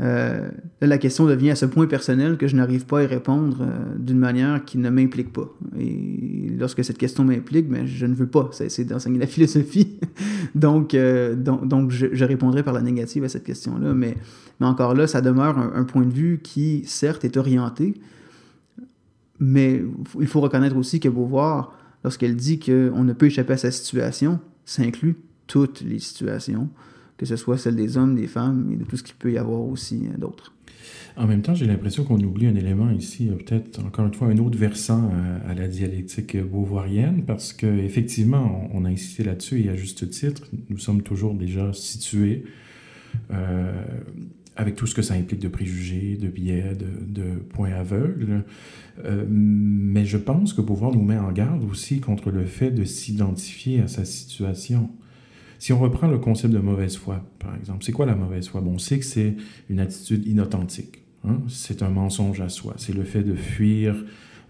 Euh, la question devient à ce point personnel que je n'arrive pas à y répondre euh, d'une manière qui ne m'implique pas. Et lorsque cette question m'implique, ben, je ne veux pas cesser d'enseigner la philosophie. donc, euh, donc, je, répondrai par la négative à cette question-là. Mais, mais encore là, ça demeure un, point de vue qui, certes, est orienté, mais il faut reconnaître aussi que Beauvoir, lorsqu'elle dit qu'on ne peut échapper à sa situation, ça inclut toutes les situations, que ce soit celle des hommes, des femmes et de tout ce qu'il peut y avoir aussi euh, d'autres. En même temps, j'ai l'impression qu'on oublie un élément ici, euh, peut-être encore une fois un autre versant euh, à, la dialectique beauvoirienne, parce qu'effectivement, on, on a insisté là-dessus et à juste titre, nous sommes toujours déjà situés avec tout ce que ça implique de préjugés, de biais, de, de points aveugles. mais je pense que Beauvoir nous met en garde aussi contre le fait de s'identifier à sa situation. Si on reprend le concept de mauvaise foi, par exemple, c'est quoi la mauvaise foi? Bon, on sait que c'est une attitude inauthentique. Hein? C'est un mensonge à soi. C'est le fait de fuir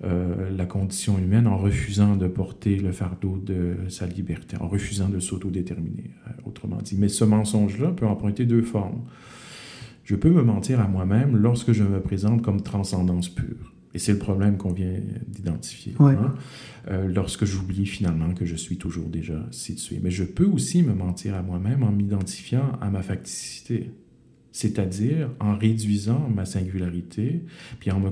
euh, la condition humaine en refusant de porter le fardeau de sa liberté, en refusant de s'autodéterminer, euh, autrement dit. Mais ce mensonge-là peut emprunter deux formes. Je peux me mentir à moi-même lorsque je me présente comme transcendance pure. Et c'est le problème qu'on vient d'identifier. Hein. Euh, lorsque j'oublie finalement que je suis toujours déjà situé. Mais je peux aussi me mentir à moi-même en m'identifiant à ma facticité, c'est-à-dire en réduisant ma singularité, puis en me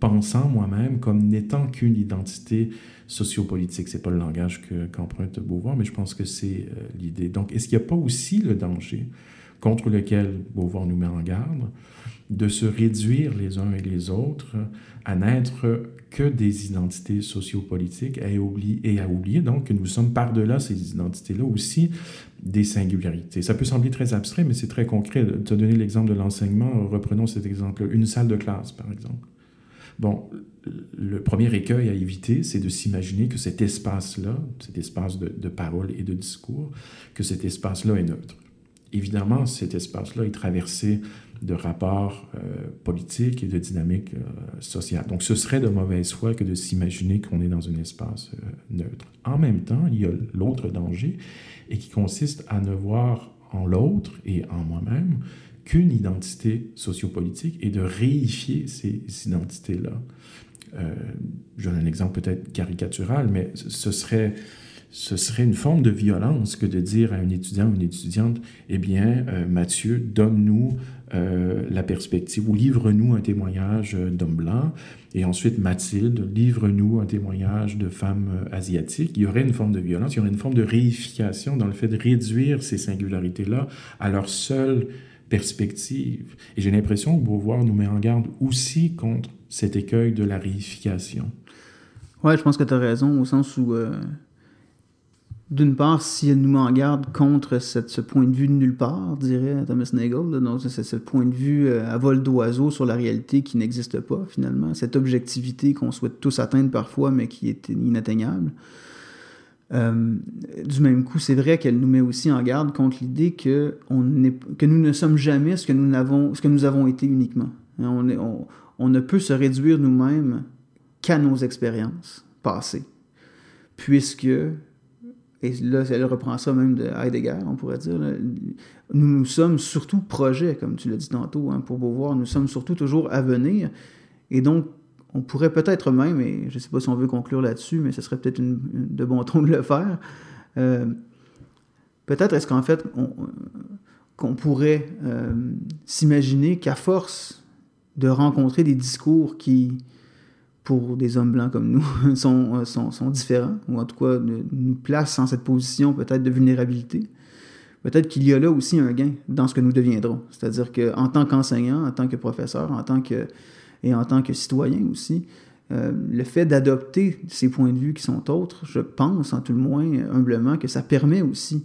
pensant moi-même comme n'étant qu'une identité sociopolitique. C'est pas le langage qu'emprunte Beauvoir, mais je pense que c'est euh, l'idée. Donc, est-ce qu'il n'y a pas aussi le danger contre lequel Beauvoir nous met en garde? De se réduire les uns et les autres à n'être que des identités sociopolitiques et, et à oublier donc que nous sommes par-delà ces identités-là aussi des singularités. Ça peut sembler très abstrait, mais c'est très concret. Tu as donné l'exemple de l'enseignement, reprenons cet exemple Une salle de classe, par exemple. Bon, le premier écueil à éviter, c'est de s'imaginer que cet espace-là, cet espace de, de parole et de discours, que cet espace-là est neutre. Évidemment, cet espace-là est traversé de rapports euh, politiques et de dynamiques euh, sociales. Donc, ce serait de mauvaise foi que de s'imaginer qu'on est dans un espace euh, neutre. En même temps, il y a l'autre danger, et qui consiste à ne voir en l'autre et en moi-même qu'une identité sociopolitique et de réifier ces identités-là. je donne un exemple peut-être caricatural, mais ce serait ce serait une forme de violence que de dire à un étudiant ou une étudiante, eh bien, Mathieu, donne-nous euh, la perspective ou livre-nous un témoignage euh, d'homme blanc, et ensuite Mathilde, livre-nous un témoignage de femme asiatique. Il y aurait une forme de violence, il y aurait une forme de réification dans le fait de réduire ces singularités-là à leur seule perspective. Et j'ai l'impression que Beauvoir nous met en garde aussi contre cet écueil de la réification. Oui, je pense que tu as raison, au sens où d'une part, si elle nous met en garde contre ce point de vue de nulle part, dirait Thomas Nagel, donc c'est ce point de vue euh, à vol d'oiseau sur la réalité qui n'existe pas finalement, cette objectivité qu'on souhaite tous atteindre parfois mais qui est inatteignable. Euh, du même coup, c'est vrai qu'elle nous met aussi en garde contre l'idée que, nous ne sommes jamais ce que nous avons, été uniquement. Hein, on, on ne peut se réduire nous-mêmes qu'à nos expériences passées, puisque et là, elle reprend ça même de Heidegger, on pourrait dire. Nous, nous sommes surtout projets, comme tu l'as dit tantôt, hein, pour Beauvoir. Nous sommes surtout toujours à venir. Et donc, on pourrait peut-être même, et je ne sais pas si on veut conclure là-dessus, mais ce serait peut-être de bon ton de le faire. Euh, peut-être est-ce qu'en fait, qu'on pourrait euh, s'imaginer qu'à force de rencontrer des discours qui pour des hommes blancs comme nous, sont, sont, sont, différents, ou en tout cas nous placent en cette position peut-être de vulnérabilité. Peut-être qu'il y a là aussi un gain dans ce que nous deviendrons. C'est-à-dire qu'en tant qu'enseignant, en tant que professeur, en tant que, et en tant que citoyen aussi, euh, le fait d'adopter ces points de vue qui sont autres, je pense, en tout le moins, humblement, que ça permet aussi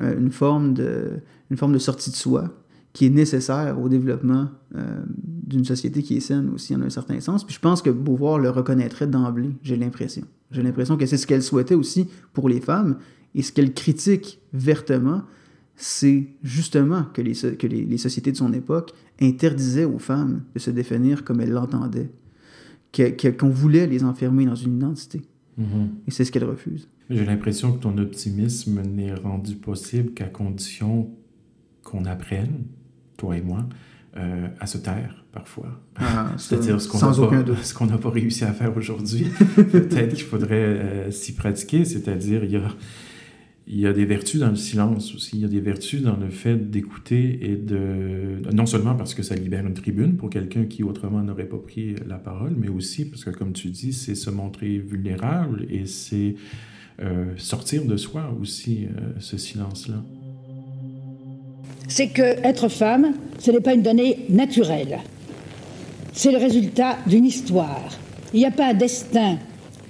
euh, une, forme de, une forme de sortie de soi qui est nécessaire au développement euh, d'une société qui est saine aussi, en un certain sens. Puis je pense que Beauvoir le reconnaîtrait d'emblée, j'ai l'impression. J'ai l'impression que c'est ce qu'elle souhaitait aussi pour les femmes, et ce qu'elle critique vertement, c'est justement que, les, que les, les, sociétés de son époque interdisaient aux femmes de se définir comme elles l'entendaient qu'on voulait les enfermer dans une identité. Mm-hmm. Et c'est ce qu'elle refuse. J'ai l'impression que ton optimisme n'est rendu possible qu'à condition qu'on apprenne, toi et moi, euh, à se taire parfois. Ah, C'est-à-dire ce qu'on n'a pas, réussi à faire aujourd'hui. Peut-être qu'il faudrait euh, s'y pratiquer, c'est-à-dire il y a il y a des vertus dans le silence aussi. Il y a des vertus dans le fait d'écouter et de. Non seulement parce que ça libère une tribune pour quelqu'un qui autrement n'aurait pas pris la parole, mais aussi parce que, comme tu dis, c'est se montrer vulnérable et c'est euh, sortir de soi aussi, ce silence-là. C'est que être femme, ce n'est pas une donnée naturelle. C'est le résultat d'une histoire. Il n'y a pas un destin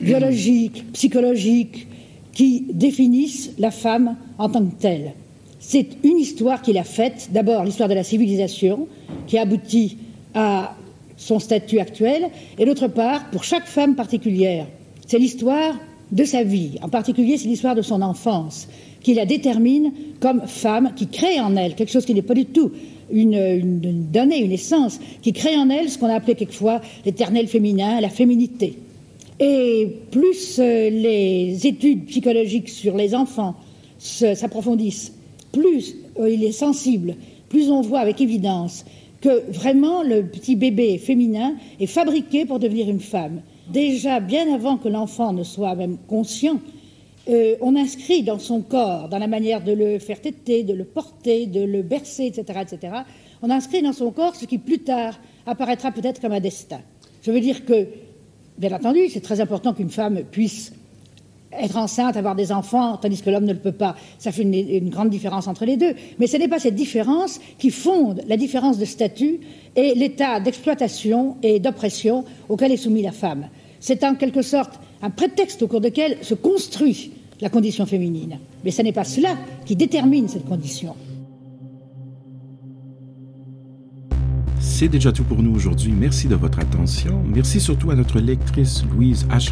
biologique, psychologique, qui définissent la femme en tant que telle. C'est une histoire qu'il a faite, d'abord l'histoire de la civilisation, qui aboutit à son statut actuel, et d'autre part, pour chaque femme particulière, c'est l'histoire de sa vie, en particulier c'est l'histoire de son enfance, qui la détermine comme femme, qui crée en elle quelque chose qui n'est pas du tout une, une, donnée, une essence, qui crée en elle ce qu'on a appelé quelquefois l'éternel féminin, la féminité. Et plus euh, les études psychologiques sur les enfants s'approfondissent, plus euh, il est sensible, plus on voit avec évidence que vraiment le petit bébé féminin est fabriqué pour devenir une femme. Déjà, bien avant que l'enfant ne soit même conscient, euh, on inscrit dans son corps, dans la manière de le faire téter, de le porter, de le bercer, etc., etc., on inscrit dans son corps ce qui plus tard apparaîtra peut-être comme un destin. Je veux dire que Bien entendu, c'est très important qu'une femme puisse être enceinte, avoir des enfants, tandis que l'homme ne le peut pas. Ça fait une, grande différence entre les deux. Mais ce n'est pas cette différence qui fonde la différence de statut et l'état d'exploitation et d'oppression auquel est soumise la femme. C'est en quelque sorte un prétexte au cours duquel se construit la condition féminine. Mais ce n'est pas cela qui détermine cette condition. C'est déjà tout pour nous aujourd'hui. Merci de votre attention. Merci surtout à notre lectrice Louise H.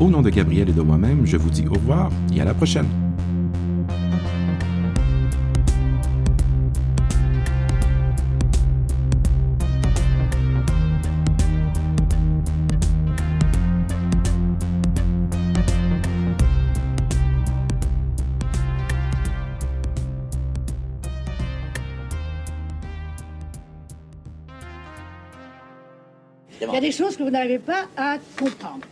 Au nom de Gabriel et de moi-même, je vous dis au revoir et à la prochaine. Vous n'arrivez pas à comprendre.